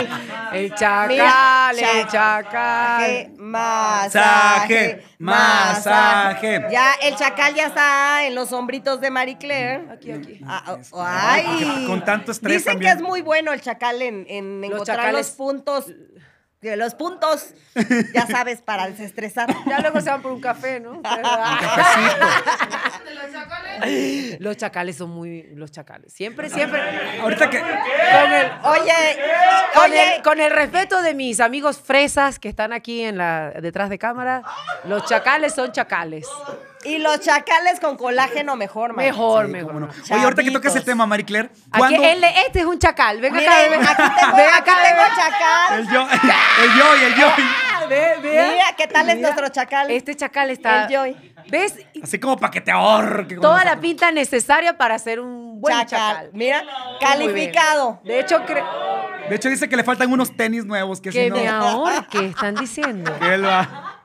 el chacal, Mira, el chacal. Masaje, Masaje, masaje. masaje. Ya el chacal ya está en los hombritos de Marie Claire. Aquí, aquí. Ah, oh, ay. Con tanto estrés Dicen también. que es muy bueno el chacal en, en Los encontrar chacales- los puntos. Los puntos, ya sabes, para desestresar. (laughs) Ya luego se van por un café, ¿no? (laughs) los chacales son muy. Los chacales. Siempre, siempre. Ahorita que. Con el, Oye, con, oye, el, con el respeto de mis amigos fresas que están aquí en la, detrás de cámara, los chacales son chacales. Y los chacales con colágeno mejor, man. Mejor, Sí, mejor. no. Oye, ahorita que tocas el tema, Marie Claire, Aquí, este es un chacal. Ven acá. Ven, tengo, ven aquí acá, tengo chacal. El yo, el yo y el yo. Ve, ve. Mira, ¿qué tal es nuestro chacal? Este chacal está. El Joy. ¿Ves? Así como para que te ahorque. Toda la pinta necesaria para ser un buen chacal. chacal. Mira, calificado. De hecho, cre- De hecho, dice que le faltan unos tenis nuevos que que si no. me ahorque, están diciendo. que él va.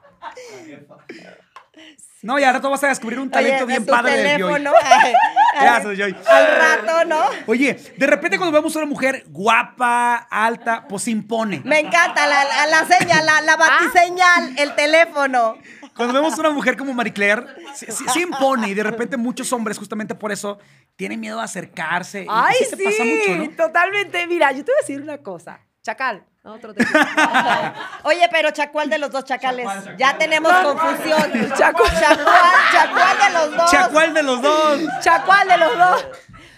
No, y ahora tú vas a descubrir un talento Oye, bien tu padre teléfono. (laughs) ay, (laughs) ay, Gracias. Al rato, ¿no? Oye, de repente cuando vemos a una mujer guapa, alta, pues se impone. Me encanta la, la, la señal, la, la batiseñal, el teléfono. Cuando vemos a una mujer como Marie Claire, sí, sí- sí impone y de repente muchos hombres justamente por eso tienen miedo a acercarse. y Ay, sí sí, se pasa mucho, ¿no? totalmente. Mira, yo te voy a decir una cosa. Chacal. Otro tema. Oye, pero chacual de los dos chacales. Ya tenemos confusión. Chacual. chacual, chacual de los dos. Chacual de los dos. Chacual de los dos.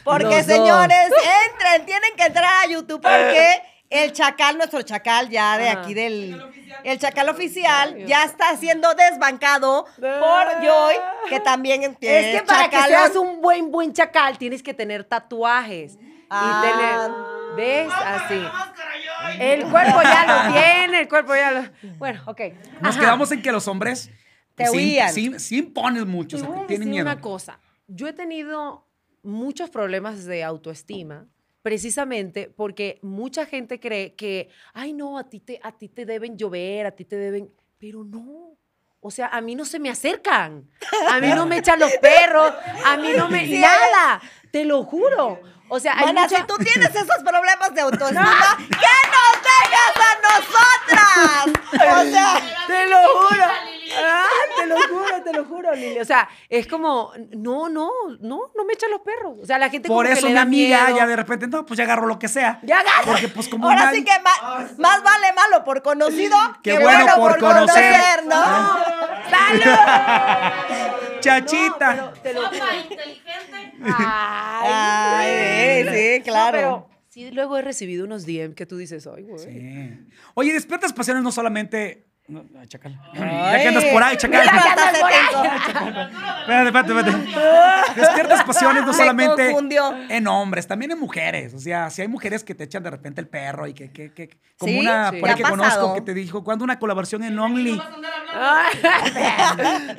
Porque, Los dos. señores, entren, tienen que entrar a YouTube porque el chacal, nuestro chacal ya de Ajá. aquí del... El chacal oficial ya está siendo desbancado por Joy, que también Es que para que chacalón. seas un buen, buen chacal tienes que tener tatuajes. Ah. Y tener. ¿Ves? Así. El cuerpo ya lo (laughs) tiene, el cuerpo ya lo. Bueno, ok. Nos Ajá. quedamos en que los hombres Te sí, huían. sí, sí impones mucho, o Te sea, voy a tienen decir miedo. una cosa. Yo he tenido muchos problemas de autoestima precisamente porque mucha gente cree que, ay no, a ti te, a ti te deben llover, a ti te deben, pero no. O sea, a mí no se me acercan, a mí no me echan los perros, a mí no me... (laughs) Nada, te lo juro. O sea, hay Mana, mucha- si tú tienes esos problemas de autoestima, ¡que nos dejas a nosotras! O sea, Te lo juro. Ah, te lo juro, te lo juro, Lili. O sea, es como, no, no, no, no me echan los perros. O sea, la gente Por como que eso le mi da amiga miedo. ya de repente, no, pues ya agarro lo que sea. Ya agarro. Porque pues como Ahora sí que ma- más vale malo por conocido Qué que bueno por conocer. ¿no? Chachita. No, pero te lo inteligente. (laughs) Ay, Ay, sí, No, claro. pero sí, luego he recibido unos DM que tú dices, ay, güey. Sí. Oye, despiertas pasiones no solamente. No, ay, chacal. Ya que andas por ahí, chacal. Mira, hasta se Espérate, espérate, espérate. (laughs) Despiertas pasiones no Me solamente confundió. en hombres, también en mujeres. O sea, si hay mujeres que te echan de repente el perro y que, que, que como Sí, una sí. por ahí ¿Te que pasado? conozco que te dijo, ¿cuándo una colaboración en Only?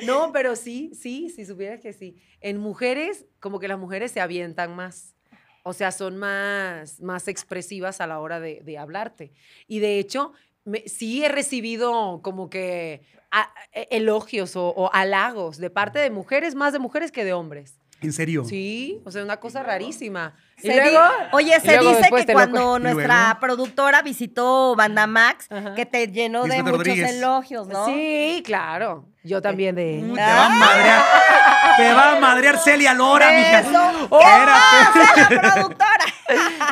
No, (laughs) pero sí, sí, si supieras que sí. En mujeres, como que las mujeres se avientan más. O sea, son más, más expresivas a la hora de, de hablarte. Y de hecho, me- sí he recibido como que a- e- elogios o, o halagos de parte de mujeres, más de mujeres que de hombres. ¿En serio? Sí, o sea, una cosa rarísima. Y Se luego- di- Oye, y se luego dice que cuando cu- ¿Y nuestra luego? productora visitó Banda Max, Ajá. que te llenó de muchos Rodríguez. elogios, ¿no? Sí, claro. Yo también de Uy, ella. te va a madrear. (laughs) Te va a madrear Celia Lora, mija. Eso. Oh, Espérate. la productora.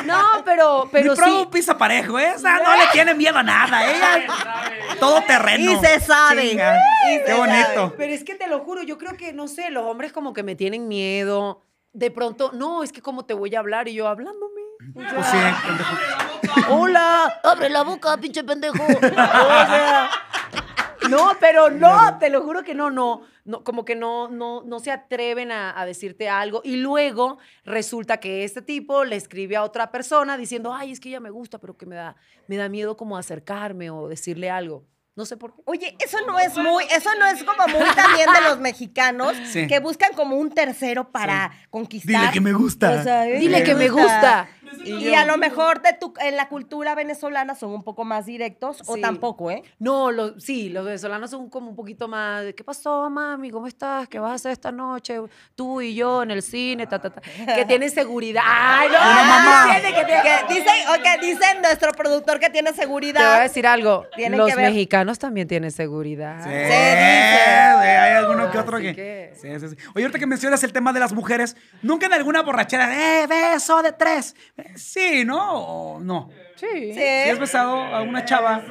No, pero, pero Mi promo sí. pisa parejo, ¿eh? Esa no le tiene miedo a nada, ella. Todo terreno. Y se sabe. Chinga. Y se Qué bonito. Pero es que te lo juro, yo creo que, no sé, los hombres como que me tienen miedo. De pronto, no, es que cómo te voy a hablar y yo hablándome. O sea, Pues sí, pendejo. Hola. Abre la boca, pinche pendejo. (laughs) O sea, no, pero (laughs) no, te lo juro que no, no, no como que no, no, no se atreven a, a decirte algo y luego resulta que este tipo le escribe a otra persona diciendo, ay, es que ella me gusta, pero que me da, me da miedo como acercarme o decirle algo. No sé por qué. Oye, eso no es muy, eso no es como muy también de los mexicanos Sí. que buscan como un tercero para conquistar. Dile que me gusta. O sea, Dile que me gusta. Y a lo mejor de tu, en la cultura venezolana son un poco más directos o tampoco, ¿eh? No, lo- sí, los venezolanos son como un poquito más de, ¿qué pasó, mami? ¿Cómo estás? ¿Qué vas a hacer esta noche? Tú y yo en el cine, ta, ta, ta. Que tienen seguridad. ¡Ay, no! Una mamá. Tiene que tener- Que dicen, o que dicen nuestro productor que tiene Te voy a seguridad. decir algo. Tienen Los que ver- mexicanos también tienen seguridad. Sí, dice. sí, hay alguno que otro que... que- Sí, sí, sí. Oye, ahorita que mencionas el tema de las mujeres, ¿nunca en alguna borrachera, eh, beso de tres? Sí, ¿no? ¿O no? Sí. Sí. ¿Sí has besado a una chava?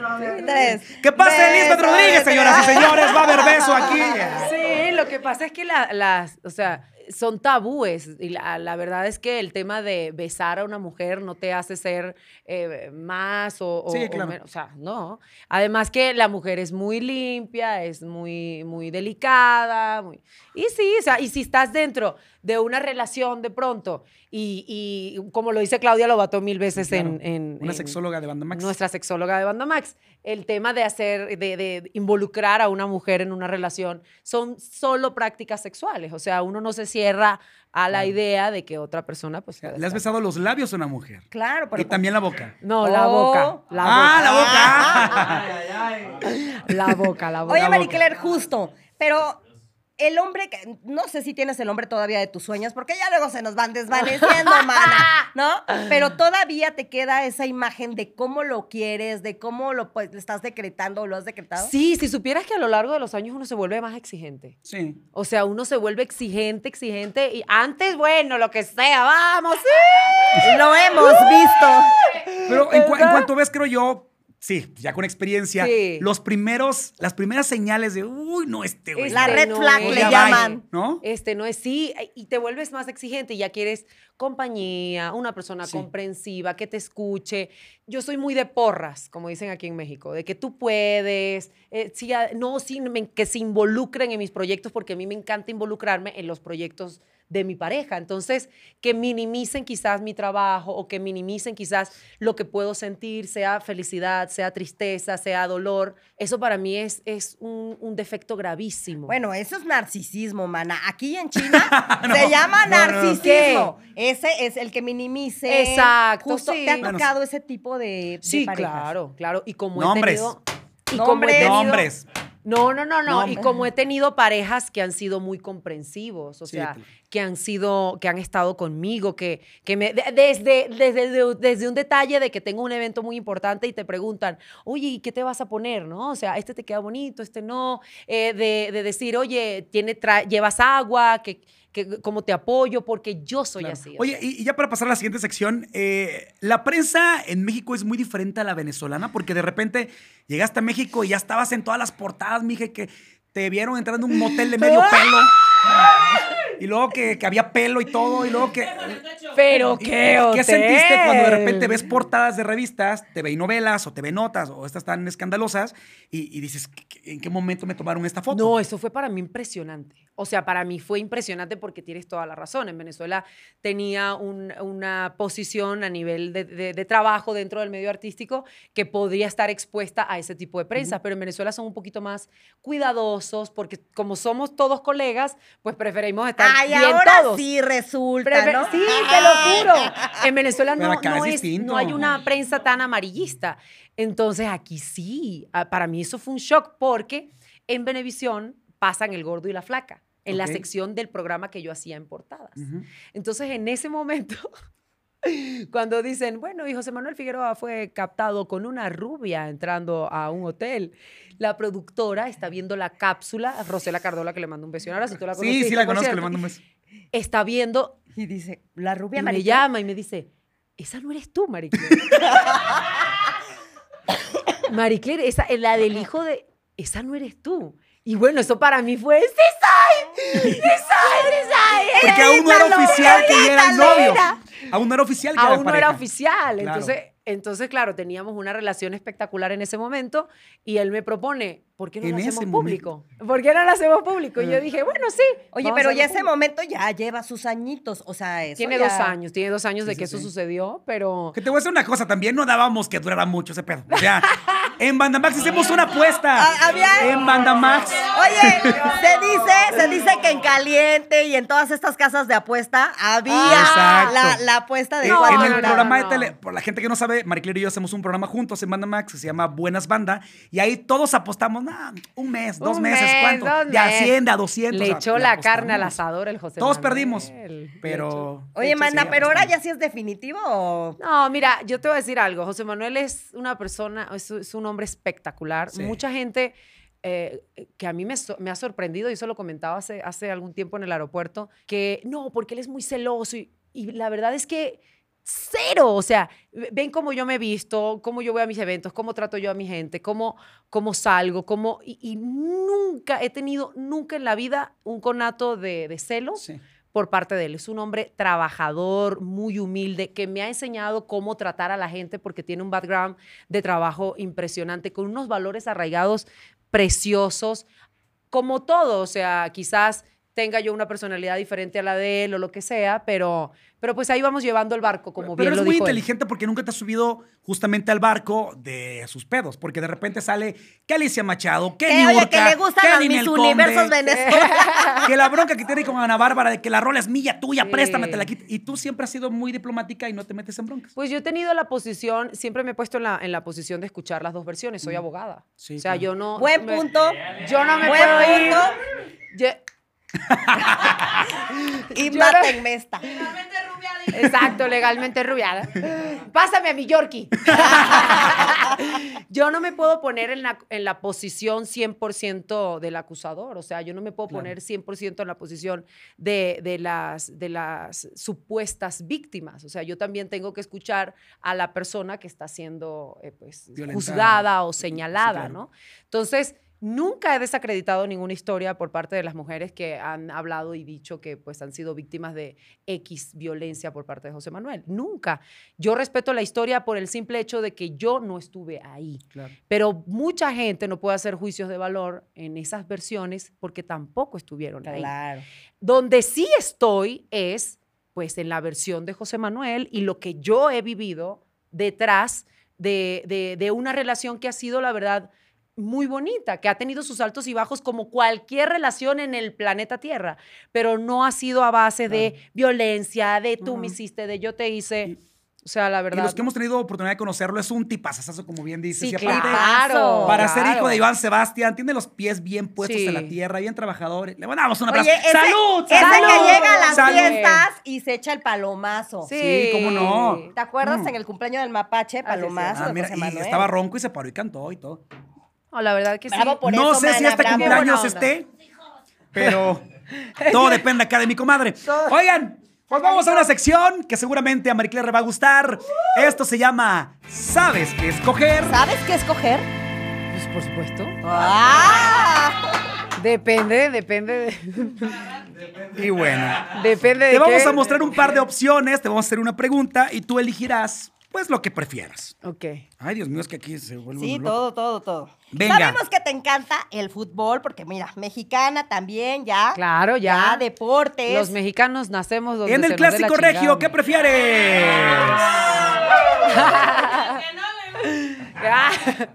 Tres. ¿Qué pasa, Elizabeth Beso Rodríguez, señoras y señores? Va a haber beso aquí. Sí, lo que pasa es que la- las, o sea, son tabúes y la, la verdad es que el tema de besar a una mujer no te hace ser eh, más o, o- Sí, o claro. men- o sea, no. Además que la mujer es muy limpia, es muy, muy delicada, muy- y sí, o sea, y si estás dentro de una relación de pronto y, y como lo dice Claudia Lobato mil veces Claro. en, en- Una en- sexóloga de Banda Max. nuestra sexóloga de Banda Max, el tema de hacer, de, de involucrar a una mujer en una relación son solo prácticas sexuales. O sea, uno no se cierra a la idea de que otra persona, pues. ¿Le has estar- besado los labios a una mujer? Claro, pero Y también la boca. No, la Oh. boca. La ah, boca. la boca. La boca, la boca. Oye, Marie. Claire, justo, pero el hombre, que, no sé si tienes el hombre todavía de tus sueños, porque ya luego se nos van desvaneciendo, (laughs) mana, ¿no? Pero todavía te queda esa imagen de cómo lo quieres, de cómo lo pues, estás decretando o lo has decretado. Sí, si supieras que a lo largo de los años uno se vuelve más exigente. Sí. O sea, uno se vuelve exigente, exigente. Y antes, bueno, lo que sea, vamos, sí. Lo hemos visto. Pero en, cuanto ves, creo yo, sí, ya con experiencia, Sí. los primeros, las primeras señales de, uy, no, este güey. La Este red no flag es. le llaman. ¿no? Este no es sí, y te vuelves más exigente y ya quieres compañía, una persona Sí. comprensiva, que te escuche. Yo soy muy de porras, como dicen aquí en México, de que tú puedes, eh, sí, a- no, sí, me- que se involucren en mis proyectos, porque a mí me encanta involucrarme en los proyectos de mi pareja. Entonces, que minimicen quizás mi trabajo o que minimicen quizás lo que puedo sentir, sea felicidad, sea tristeza, sea dolor. Eso para mí es, es un, un defecto gravísimo. Bueno, eso es narcisismo, mana. Aquí en China (laughs) No, se llama no, no. narcisismo. Ese es el que minimice. Exacto, Justo, sí. ¿Te ha Bueno, tocado ese tipo de, de Sí, parejas? claro, claro. Y como Nombres. he tenido... Y Nombres. como he tenido- Nombres. No, no, no, no. No, y como he tenido parejas que han sido muy comprensivos, o Sí, sea, que han sido, que han estado conmigo, que, que me, de- desde, desde, desde un detalle de que tengo un evento muy importante y te preguntan, oye, ¿y qué te vas a poner? ¿No? O sea, este te queda bonito, este no. Eh, de, de decir, oye, tiene, tra- llevas agua, que, que, cómo te apoyo, porque yo soy Claro. así. Oye, y, y ya para pasar a la siguiente sección, eh, la prensa en México es muy diferente a la venezolana porque de repente llegaste a México y ya estabas en todas las portadas, mija, y que te vieron entrando en un motel de medio (laughs) pelo. Y luego que, que había pelo y todo, y luego que... Pero ¿Y qué ¿Qué sentiste cuando de hotel? repente ves portadas de revistas, TV y novelas o TV notas o estas tan escandalosas y, y dices, ¿qué- qué- ¿en qué momento me tomaron esta foto? No, eso fue para mí impresionante. O sea, para mí fue impresionante porque tienes toda la razón. En Venezuela tenía un- una posición a nivel de, de- de trabajo dentro del medio artístico que podría estar expuesta a ese tipo de prensa, pero en Venezuela son un poquito más cuidadosos porque como somos todos colegas, pues preferimos estar Ay, bien ahora todos. sí resulta, Prefe- ¿no? Sí, te lo juro. (laughs) En Venezuela no, es no hay una prensa tan amarillista. Entonces aquí sí. Ah, Para mí eso fue un shock porque en Venevisión pasan El Gordo y la Flaca, en la sección del programa que yo hacía en portadas. Entonces en ese momento, cuando dicen, bueno, y José Manuel Figueroa fue captado con una rubia entrando a un hotel, la productora está viendo la cápsula, Rosela Cardola, que le mando un beso. Ahora, si tú la Sí, conociste, sí la conozco, le mando un beso. Está viendo Y dice, la rubia y me llama y me dice, esa no eres tú, Maricler. (laughs) Maricler, esa, la del hijo de, esa no eres tú. Y bueno, eso para mí fue, sí soy, sí soy, sí soy. (laughs) Porque aún no era oficial que ella era el novio. Aún no era oficial que Aún no era oficial. Claro. Entonces, entonces, claro, teníamos una relación espectacular en ese momento y él me propone, ¿por qué no En lo hacemos momento. público? ¿Por qué no lo hacemos público? Y yo Ah. dije, bueno, sí. Oye, pero ya ese momento ya lleva sus añitos. O sea, eso Tiene ya- dos años, tiene dos años Sí, de que sí, eso sí. sucedió, pero... Que te voy a decir una cosa, también no dábamos que durara mucho ese pedo. O sea, (laughs) en Bandamax hicimos una apuesta. Ah, había- En Bandamax. Oye, se dice, se dice que en Caliente y en todas estas casas de apuesta había Exacto. la, la apuesta de En, No, en el no, no, programa de tele, por la gente que no sabe, Maricler y yo hacemos un programa juntos en Bandamax que se llama Buenas Banda. Y ahí todos apostamos, un mes, dos Un meses, mes, ¿cuánto? dos De a meses. 100, de a 200. Le o sea, echó la carne al asador el José Todos Manuel. perdimos, pero... Oye, sí, pero ahora ya sí es definitivo o. No, mira, yo te voy a decir algo. José Manuel es una persona, es, es un hombre espectacular. Sí. Mucha gente eh, que a mí me, ha sorprendido, y eso lo comentaba hace, hace algún tiempo en el aeropuerto, que no, porque él es muy celoso. Y, y la verdad es que cero. O sea, ve- ven cómo yo me he visto, cómo yo voy a mis eventos, cómo trato yo a mi gente, cómo, cómo salgo, cómo... Y, y nunca he tenido, nunca en la vida, un conato de, de celos Sí. por parte de él. Es un hombre trabajador, muy humilde, que me ha enseñado cómo tratar a la gente porque tiene un background de trabajo impresionante, con unos valores arraigados preciosos, como todo. O sea, quizás tenga yo una personalidad diferente a la de él o lo que sea, pero, pero pues ahí vamos llevando el barco, como Pero bien eres lo muy dijo él. inteligente porque nunca te has subido justamente al barco de sus pedos. Porque de repente sale que Alicia Machado, que oye, Niurka, que le gustan que los mis universos venezolanos. (laughs) que la bronca que tiene con Ana Bárbara de que la rola es mía, tuya, Sí. préstame, te la quito. Y tú siempre has sido muy diplomática y no te metes en broncas. Pues yo he tenido la posición, siempre me he puesto en la, en la posición de escuchar las dos versiones. Soy abogada. Sí, o sea, claro. yo no. Buen me- punto. Yo no me Buen puedo ir. punto. Yo- Y mátenme esta. Exacto, legalmente rubiada. Pásame a mi Yorkie. yo no me puedo poner en la, en la posición 100% del acusador. O sea, yo no me puedo Claro. poner 100% en la posición de, de las, de las supuestas víctimas. O sea, yo también tengo que escuchar a la persona que está siendo eh, pues, juzgada o Sí, señalada, claro. ¿no? Entonces, nunca he desacreditado ninguna historia por parte de las mujeres que han hablado y dicho que pues han sido víctimas de X violencia por parte de José Manuel. Nunca. Yo respeto la historia por el simple hecho de que yo no estuve ahí. Claro. Pero mucha gente no puede hacer juicios de valor en esas versiones porque tampoco estuvieron ahí. Claro. Donde sí estoy es pues en la versión de José Manuel y lo que yo he vivido detrás de, de- de una relación que ha sido, la verdad, muy bonita, que ha tenido sus altos y bajos como cualquier relación en el planeta Tierra, pero no ha sido a base de violencia, de tú me hiciste, de yo te hice. O sea, la verdad. Y los que hemos tenido oportunidad de conocerlo es un tipazazazo, como bien dices. Sí, y aparte, claro. para ser hijo de Iván Sebastián, tiene los pies bien puestos Sí. en la tierra, bien trabajador. Le mandamos un abrazo. Oye, ese, ¡Salud! ese ¡Salud! que llega a las ¡Salud! fiestas y se echa el palomazo. Sí, cómo no. ¿Te acuerdas Mm. en el cumpleaños del mapache, palomazo? Ah, de mira, José y estaba ronco y se paró y cantó y todo. No, la verdad que sí. Bravo por no eso, sé si mana, este bravo. cumpleaños esté, pero todo (laughs) depende acá de mi comadre. Oigan, pues vamos a una sección que seguramente a Maricler le va a gustar. Esto se llama ¿Sabes qué escoger? ¿Sabes qué escoger? Pues por supuesto. ¡Ah! Depende, depende de. Y bueno, Depende de te vamos qué. a mostrar un par de opciones, te vamos a hacer una pregunta y tú elegirás pues lo que prefieras. Ok. Ay, Dios mío, es que aquí se vuelve Sí, todo, todo, todo. Venga. Sabemos que te encanta el fútbol, porque mira, mexicana también, ya. Claro, ya. deportes. Los mexicanos nacemos donde En se el nos dé la clásico regio, chingada. ¿qué prefieres? (laughs) Ah,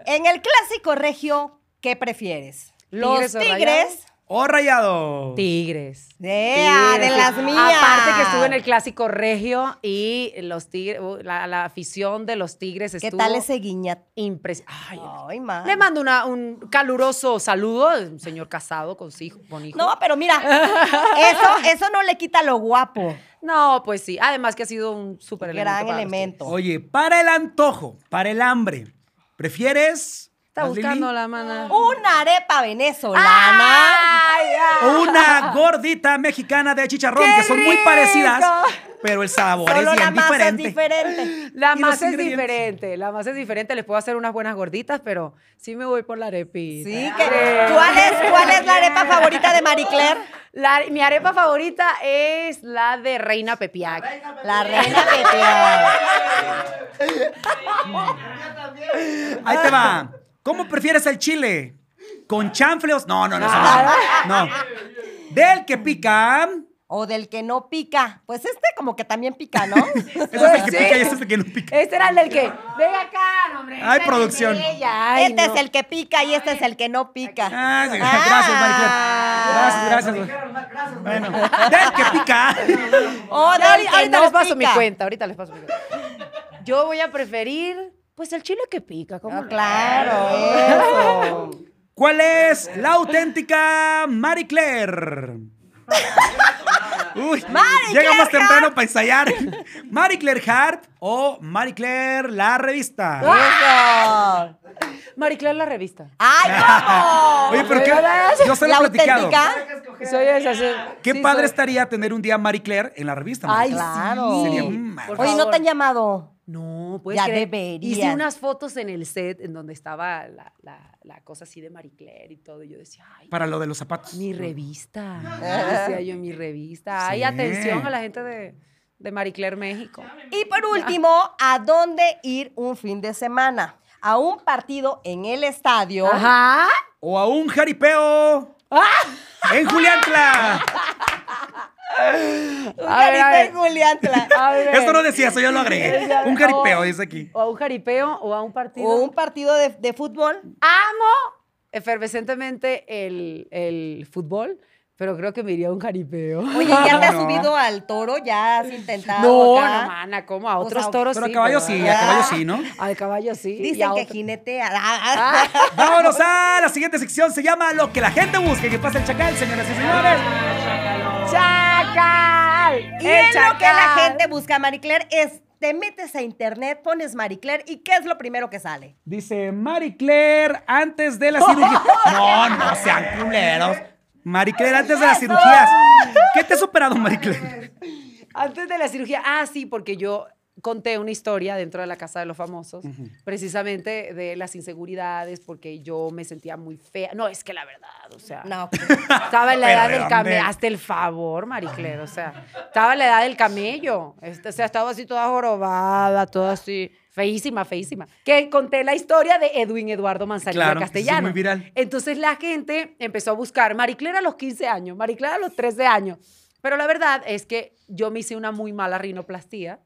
En el clásico regio, ¿qué prefieres? ¿Los ¿Tigres o tigres? ¿O rayado? Tigres. De, las mías. Aparte que estuve en el clásico regio y los tigres, uh, la, la afición de los tigres ¿Qué estuvo tal ese guiñat? impresionante. Ay, man. Le mando una- un caluroso saludo, un señor casado con, su hijo, con hijo. No, pero mira, eso, eso no le quita lo guapo. No, pues sí. Además que ha sido un súper elemento. Gran elemento. Oye, para el antojo, para el hambre, ¿prefieres? Está Lili, buscando la mana. Una arepa venezolana. ¡Ay, ay! O una gordita mexicana de chicharrón, ¡Qué que son muy rico! parecidas, pero el sabor Solo es la bien masa diferente. es diferente. La ¿Y los masa es ingredientes? diferente, la masa es diferente. Les puedo hacer unas buenas gorditas, pero sí me voy por la arepita. Sí, que, ¿cuál, es, ¿cuál es la arepa favorita de Marie Claire? La- mi arepa favorita es la de Reina Pepiac. La reina Pepeada. Ahí te va. ¿Cómo prefieres el chile? ¿Con chanfleos? No, no, no, eso Ah. no. (laughs) No. Del que pica. O del que no pica. Pues este como que también pica, ¿no? (laughs) Ese es el que Sí. pica y ese es el que no pica. Este era el del que. Venga acá, hombre. Ay, esta producción. es bella, ay, este no. es el que pica y este es el que no pica. Ah, sí, Ah. Gracias, Maricler. Gracias, gracias. Bueno, del que pica. O Ya, del ahorita que ahorita no les paso mi pica. cuenta, ahorita les paso mi cuenta. Yo voy a preferir, pues, el chile que pica. ¿cómo Ah, no? claro, eso. ¿Cuál es la auténtica Marie Claire? Uy, Marie llega más Claire temprano para ensayar. Marie Claire Hart o Marie Claire la revista. Eso. Maricler la revista. ¡Ay, cómo! Oye, pero qué, yo se lo. Soy esa, sí. Qué Sí, padre soy. estaría tener un día Marie Claire en la revista. Ay, Marie Claire. Claro. Sería sí. un Por Oye, ¿no favor. te han llamado? No, pues Ya deberían. Hice unas fotos en el set en donde estaba la, la- la cosa así de Marie Claire y todo. Y yo decía, ay, Para lo de los zapatos. mi revista. (laughs) Decía yo, mi revista. Ay, Sí. atención a la gente de, de Marie Claire México. Y por último, ¿a dónde ir un fin de semana? ¿A un partido en el estadio? Ajá. O a un jaripeo. ¡Ah! En Juliantla. Un A ver, a jaripeo ver. en Juliantla. (laughs) A ver. Esto no decía, eso yo lo agregué. Un jaripeo, dice aquí. O a un jaripeo o a un partido. ¿O un partido de, de fútbol? Amo efervescentemente el, el fútbol, pero creo que me iría a un jaripeo. Oye, ¿ya te has No. subido al toro? ¿Ya has intentado No, acá? no, mana, ¿cómo? A otros toros Pero sí. a caballo pero- sí, a caballo sí, ¿no? (laughs) Al caballo sí. y Dicen a que otro- jinetea. (laughs) Vámonos a la siguiente sección. Se llama Lo que la gente busca. Que pasa el chacal, señoras y señores. ¡Chacal! Y ¡El en lo que la chacal! gente busca, Marie Claire, es te metes a internet, pones Marie Claire y ¿qué es lo primero que sale? Dice Marie Claire antes de la cirugía. (laughs) No, no sean culeros. Marie Claire antes de las cirugías. ¿Qué te ha superado, Marie Claire? Antes de la cirugía. Ah, sí, porque yo conté una historia dentro de la Casa de los Famosos, precisamente de las inseguridades, porque yo me sentía muy fea. No, es que la verdad, o sea. No. Estaba en la edad ¿de del camello. Hazte el favor, Maricler. O sea, estaba en la edad del camello. Este, o sea, estaba así toda jorobada, toda así. Feísima, feísima. Que conté la historia de Edwin Eduardo Manzanilla Claro, Castellano. muy viral. Entonces la gente empezó a buscar Maricler a los 15 años, Maricler a los 13 años. Pero la verdad es que yo me hice una muy mala rinoplastía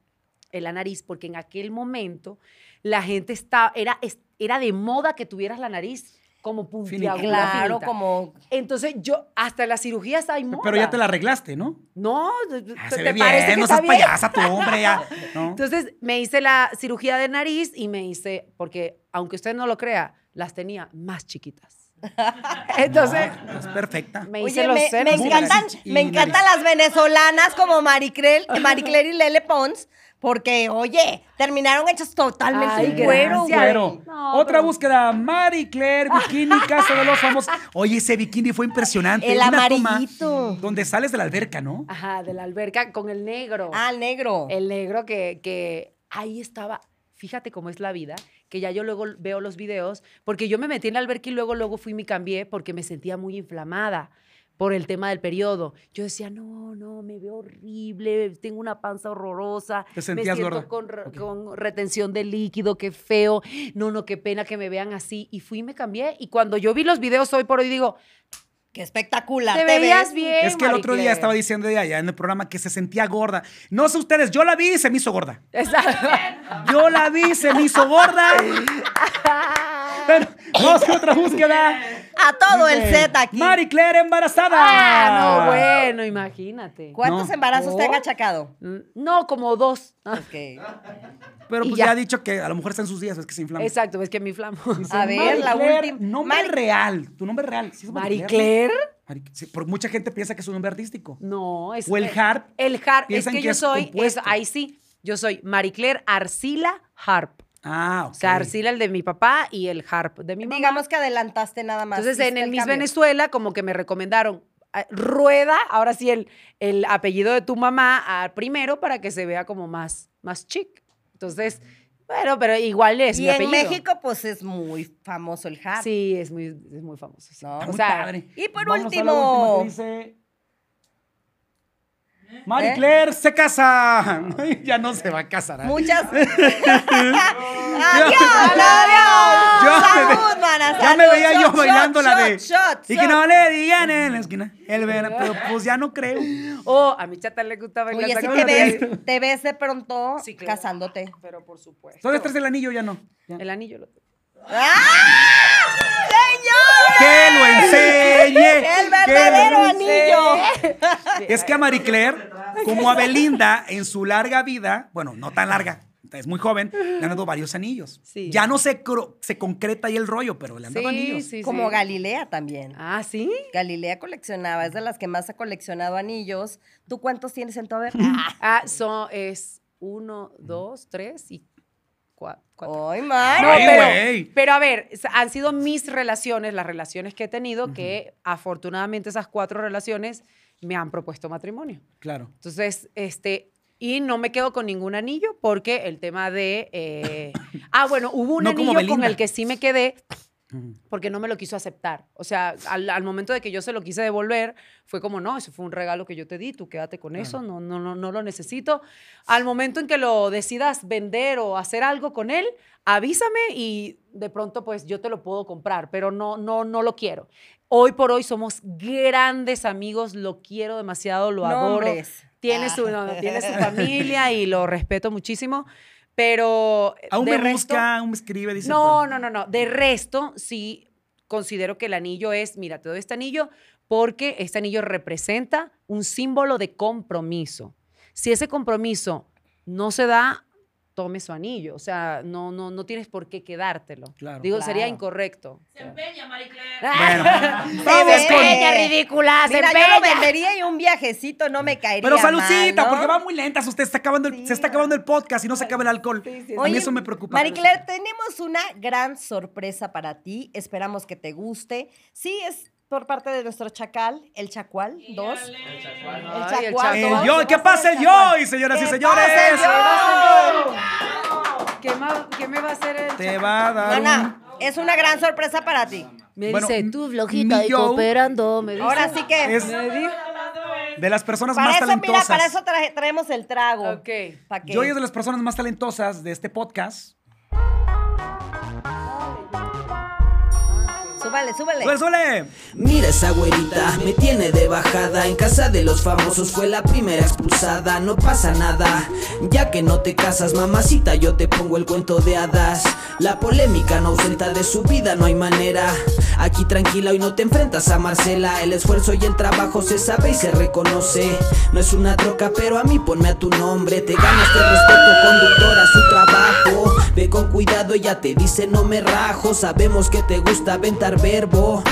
en la nariz porque en aquel momento la gente estaba, era, era de moda que tuvieras la nariz como puntiaguda. Claro, finita. como. Entonces yo, hasta las cirugías hay moda. Pero ya te la arreglaste, ¿no? No, Ah, ¿te, se te ve parece bien, que no está seas bien? payasa tú, hombre, ya. (laughs) ¿no? Entonces me hice la cirugía de nariz y me hice, porque aunque usted no lo crea, las tenía más chiquitas. (laughs) Entonces Es perfecta. me hice Oye, los me, me encantan, y me encantan las venezolanas como Maricrel, Maricler y Lele Pons, porque, oye, terminaron hechas totalmente cuero, güey. Cuero. No, Otra pero- búsqueda, Marie Claire, bikini, (laughs) casa de los famosos. Oye, ese bikini fue impresionante. El Una toma amarillito. donde sales de la alberca, ¿no? Ajá, de la alberca con el negro. Ah, el negro. El negro que, que ahí estaba. Fíjate cómo es la vida, que ya yo luego veo los videos, porque yo me metí en la alberca y luego, luego fui y me cambié porque me sentía muy inflamada por el tema del periodo. Yo decía, no, no, me veo horrible, tengo una panza horrorosa. Te sentías me siento. Con, re- con retención de líquido, qué feo. No, no, qué pena que me vean así. Y fui y me cambié. Y cuando yo vi los videos hoy por hoy, digo, Qué espectacular. te, ¿Te, veías ves? bien. es que el otro día estaba Claire". diciendo ella allá en el programa que se sentía gorda. No sé ustedes, yo la vi y se me hizo gorda. Exacto. Yo la vi, se me hizo gorda. Pero, vamos con otra búsqueda. A todo el set aquí. Marie Claire embarazada. Ah, no, bueno, imagínate. ¿Cuántos No. embarazos te han achacado? Mm, No, como dos. Ok. (laughs) Pero pues ya. ya ha dicho que a lo mejor está en sus días, es que se inflama. Exacto, es que me inflamo. A ver, Marie la Claire, última. Nombre real. Tu nombre real. ¿Sí es Marie Claire. Mari- sí, porque mucha gente piensa que es un nombre artístico. No, es. O el Harp. El Harp. Es piensan que, que yo es soy. es- ahí sí. Yo soy Marie Claire Arcila Harp. Ah, ok. O sea, Arcila el de mi papá y el Harp de mi mamá. Digamos que adelantaste nada más. Entonces, en el Miss cambio. Venezuela, como que me recomendaron. ah, Rueda, ahora sí, el, el apellido de tu mamá al primero para que se vea como más, más chic. Entonces, bueno, pero igual es Y mi en apellido. México, pues es muy famoso el Harp. Sí, es muy, es muy famoso. sí. No, Está o muy sea, padre. y por Vamos a la último- última que dice, Marie ¿Eh? Claire se casa. (laughs) ya no se va a casar. ¿eh? Muchas. adiós, (laughs) Yo- adiós. Ya me veía yo Shot, bailando shot, la de. shot, y shot. que no le digan en la esquina. El verano, pero pues ya no creo. Oh, a mi chata le gusta bailar. Oye, si ¿sabes te ves, es? te ves de pronto Sí, claro. casándote. Pero por supuesto. Entonces traes el anillo ya no. Ya. El anillo lo tengo. ¡Ah! ¡Señor! Que lo enseñe. ¡El verdadero anillo! Es que a Marie Claire, como a Belinda, en su larga vida, bueno, no tan larga, es muy joven, le han dado varios anillos. Sí. Ya no se, se concreta ahí el rollo, pero le han dado anillos. sí, Como sí. Galilea también. Ah, ¿sí? Galilea coleccionaba, es de las que más ha coleccionado anillos. ¿Tú cuántos tienes en tu haber? Ah, son, es uno, dos, tres y cuatro. ¡Ay, man! No, pero, pero a ver, han sido mis relaciones, las relaciones que he tenido, que afortunadamente esas cuatro relaciones me han propuesto matrimonio. Claro. Entonces, este, y no me quedo con ningún anillo porque el tema de... eh, (coughs) ah, bueno, hubo un No anillo con el que sí me quedé. Porque no me lo quiso aceptar. O sea, al, al momento de que yo se lo quise devolver, fue como, no, eso fue un regalo que yo te di, tú quédate con eso, no, no, no, no lo necesito. Al momento en que lo decidas vender o hacer algo con él, avísame y de pronto pues yo te lo puedo comprar, pero no, no, no lo quiero. Hoy por hoy somos grandes amigos, lo quiero demasiado, lo adoro. Nombres. Tiene su, no, no, tiene su familia y lo respeto muchísimo, pero... Aún de me resto- busca, aún me escribe, dice. no, no, no, no. De resto, sí considero que el anillo es, mira, te doy este anillo porque este anillo representa un símbolo de compromiso. Si ese compromiso no se da, tome su anillo. O sea, no, no, no tienes por qué quedártelo. Claro. Digo, sería incorrecto. Se empeña, Marie Claire. Bueno, (laughs) Se vamos ve. con. ¡Peña, ridícula! ¡Se Mira, yo lo empeña! vendería y un viajecito no me caería Pero saludcita, porque va muy lentas. Usted está acabando el, Sí, se está acabando el podcast y no se acaba el alcohol. Sí, sí, A mí eso me preocupa. Marie Claire, tenemos una gran sorpresa para ti. Esperamos que te guste. Sí, es por parte de nuestro chacal, el chacual 2. El Ay, el chacual chacual. El yo, ¿qué pasa el yo? Y señoras y ¿Qué señores. pasa el yo? ¿Qué, ma- qué me va a hacer el Te chacal? va a dar. un- Mana, es una gran sorpresa para ti. Me Bueno, dice, tú flojita y yo- cooperando. Me dice. Ahora sí que... Es de las personas para más eso, mira, talentosas. para eso traje- traemos el trago. Ok. ¿Pa' qué? Joy es de las personas más talentosas de este podcast. Súbale Súbale, súbale. ¡Suele, suele! Mira esa güerita, me tiene de bajada. En casa de los famosos fue la primera expulsada. No pasa nada, ya que no te casas, mamacita. Yo te pongo el cuento de hadas. La polémica no ausenta de su vida, no hay manera. Aquí tranquila, hoy no te enfrentas a Marcela. El esfuerzo y el trabajo se sabe y se reconoce. No es una troca, pero a mí ponme a tu nombre. Te ganas el respeto, conductora, su trabajo. Ve con cuidado, ella te dice no me rajo. Sabemos que te gusta aventar verbo.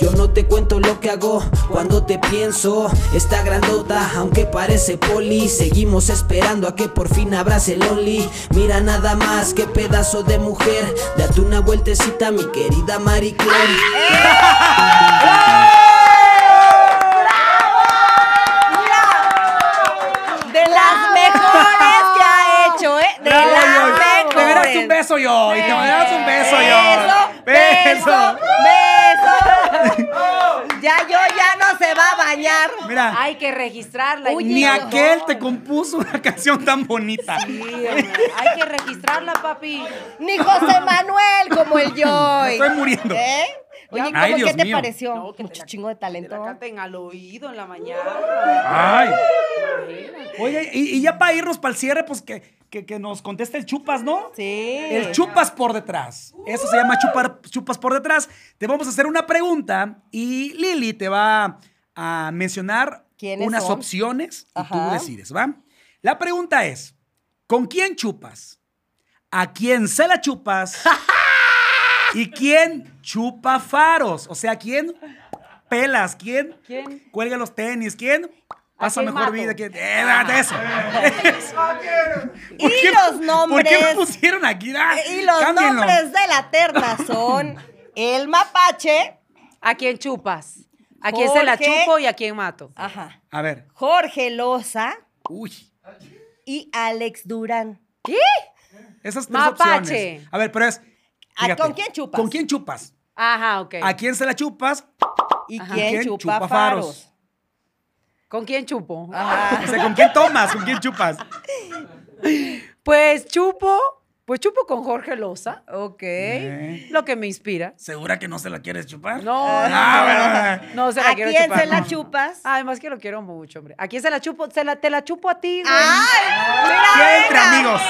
Yo no te cuento lo que hago cuando te pienso. Está grandota, aunque parece poli. Seguimos esperando a que por fin abrace el only. Mira nada más que pedazo de mujer. Date una vueltecita, mi querida Marie Claire. De las mejores que ha hecho, ¿eh? De Bravo, las yo. mejores. Te verás un beso yo. Y un beso yo. Beso, beso. Ya yo ya no se va a bañar. Mira, Hay que registrarla. Oye, ni aquel te compuso una (laughs) canción tan bonita. Sí, hombre, Hay que registrarla, papi. Ni José Manuel como el Joy. (laughs) Me estoy muriendo. ¿Eh? Oye, ¿cómo, Ay, Dios ¿qué te mío. pareció? No, que te la- chingo de Te talento. la canten al oído en la mañana. Ay. Oye, y, y ya para irnos para el cierre, pues que, que, que nos conteste el chupas, ¿no? Sí. El chupas por detrás. Eso se llama chupar, chupas por detrás. Te vamos a hacer una pregunta y Lili te va a mencionar ¿Quiénes unas son? opciones y tú decides, ¿va? La pregunta es, ¿con quién chupas? ¿A quién se la chupas? (laughs) ¿Y quién chupa faros? O sea, ¿quién pelas? ¿Quién, ¿Quién? cuelga los tenis? ¿Quién pasa quién mejor mato? vida? ¿Quién? Eh, de eso. (laughs) Y ¿Por qué- los ¿Por qué nombres. pusieron aquí? Ah, Y los cámbienlo. nombres de la terna son el mapache. ¿A quién chupas? ¿A quién se la chupo y a quién mato? Ajá. A ver. Jorge Loza Uy. y Alex Durán. ¿Qué? Esas tres Mapache. opciones. A ver, pero es. ¿A fíjate, con quién chupas? ¿Con quién chupas? Ajá, ok. ¿A quién se la chupas? ¿Y Ajá. quién, ¿Quién chupa, chupa faros? faros? ¿Con quién chupo? Ajá. O sea, ¿con quién tomas? ¿Con quién chupas? Pues chupo, pues chupo con Jorge Loza, Ok. Eh, lo que me inspira. ¿Segura que no se la quieres chupar? No, Ah, bueno, bueno. no se la ¿A quiero quién chupar. se la no. chupas? Además que lo quiero mucho, hombre. ¿A quién se la chupo? Se la, te la chupo a ti, güey. ¡Ay! ¡Mira, ¿Qué entre amigos?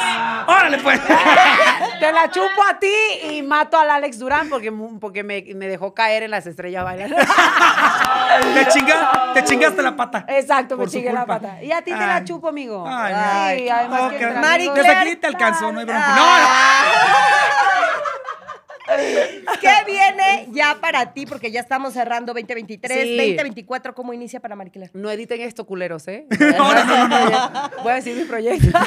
¡Órale, pues! (laughs) Te la chupo a ti y mato al Alex Durán porque, porque me, me dejó caer en las estrellas bailando. (laughs) te, chinga- te chingaste la pata. Exacto, me Por su chingué la culpa. pata. Y a ti te la Ay. chupo, amigo. Ay, Ay, Sí, además no, que entre amigos- Desde aquí te alcanzó, no hay bronca. (laughs) ¿Qué viene ya para ti? Porque ya estamos cerrando 2023. Sí. 2024, ¿cómo inicia para Mariquela? No editen esto, culeros, ¿eh? (laughs) No, no, no, no, Voy a decir mi proyecto. este,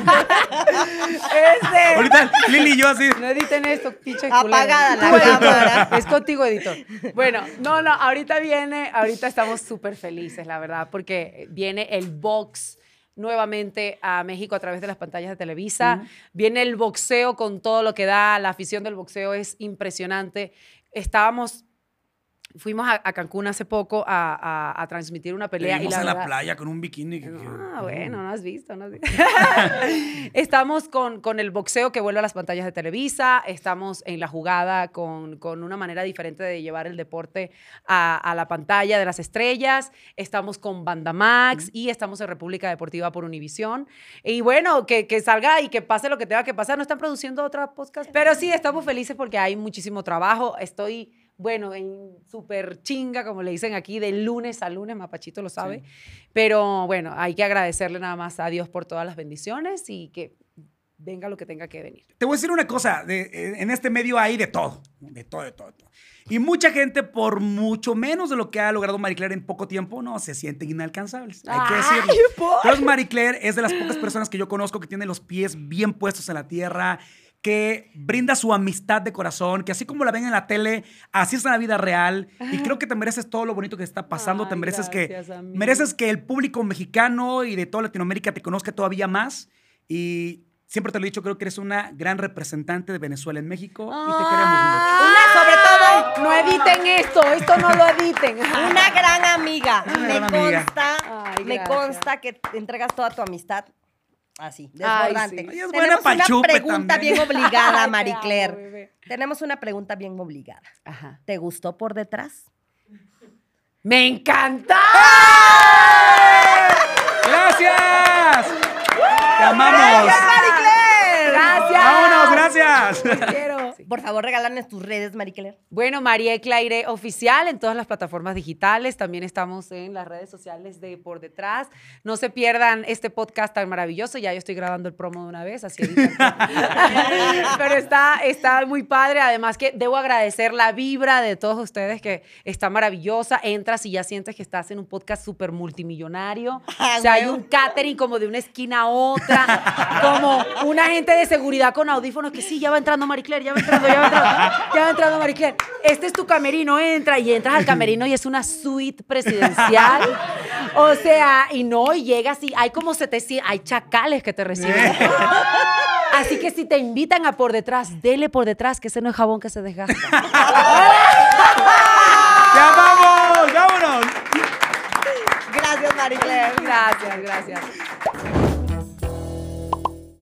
Ahorita Lili y yo así. no editen esto, pinche Apagada culero. la Tú edita. cámara. Es contigo, editor. Bueno, no, no, ahorita viene, ahorita estamos súper felices, la verdad, porque viene el box nuevamente a México a través de las pantallas de Televisa. Viene el boxeo con todo lo que da. La afición del boxeo es impresionante. Estábamos... Fuimos a, a Cancún hace poco a, a- a transmitir una pelea. y vimos la en la verdad- playa con un bikini. que- Ah, bueno, no has visto, no has visto. (laughs) estamos con, con el boxeo que vuelve a las pantallas de Televisa, estamos en la jugada con, con una manera diferente de llevar el deporte a, a la pantalla de las estrellas, estamos con Banda Max y estamos en República Deportiva por Univisión. Y bueno, que, que salga y que pase lo que tenga que pasar, no están produciendo otra podcast, pero sí, estamos felices porque hay muchísimo trabajo, estoy... Bueno, en súper chinga, como le dicen aquí, de lunes a lunes, Mapachito lo sabe. Pero bueno, hay que agradecerle nada más a Dios por todas las bendiciones y que venga lo que tenga que venir. Te voy a decir una cosa, de- eh, en este medio hay de todo, de todo, de todo, de todo. Y mucha gente, por mucho menos de lo que ha logrado Marie Claire en poco tiempo, no, se sienten inalcanzables. Hay que decirlo. Entonces, Marie Claire es de las pocas personas que yo conozco que tiene los pies bien puestos en la tierra, que brinda su amistad de corazón, que así como la ven en la tele, así es en la vida real. Y creo que te mereces todo lo bonito que está pasando. te mereces gracias, que amigo. mereces que el público mexicano y de toda Latinoamérica te conozca todavía más. Y siempre te lo he dicho, creo que eres una gran representante de Venezuela en México y te queremos mucho. Una, sobre todo, No editen esto, esto no lo editen. (laughs) una gran amiga. Una me gran amiga. consta, Ay, me consta que te entregas toda tu amistad. Así, Ay, desbordante. sí. Ella es buena Tenemos una pregunta también. bien obligada, (laughs) Ay, Marie Claire. Tenemos una pregunta bien obligada. Ajá. ¿Te gustó por detrás? ¡Me encanta! ¡Gracias! ¡Te amamos! Marie Claire! ¡Gracias! ¡Vámonos, gracias! Te quiero. Por favor, regálanos tus redes, Marie Claire. Bueno, María Claire oficial en todas las plataformas digitales. También estamos en las redes sociales de Por Detrás. No se pierdan este podcast tan maravilloso. Ya yo estoy grabando el promo de una vez, así. (laughs) Pero está, está muy padre. Además que debo agradecer la vibra de todos ustedes que está maravillosa. Entras y ya sientes que estás en un podcast súper multimillonario. (laughs) Ah, o sea, hay un catering como de una esquina a otra, como un agente de seguridad con audífonos que sí, ya va entrando Marie Claire, ya va entrando, ya va entrando, ya va entrando Marie Claire. Este es tu camerino, entra y entras al camerino y es una suite presidencial. O sea, y no, y llegas y hay como 700, hay chacales que te reciben. Así que si te invitan a por detrás, dele por detrás, que ese no es jabón que se desgasta. ¡Te amamos! ¡Vámonos! Gracias, Marie Claire. Gracias, gracias.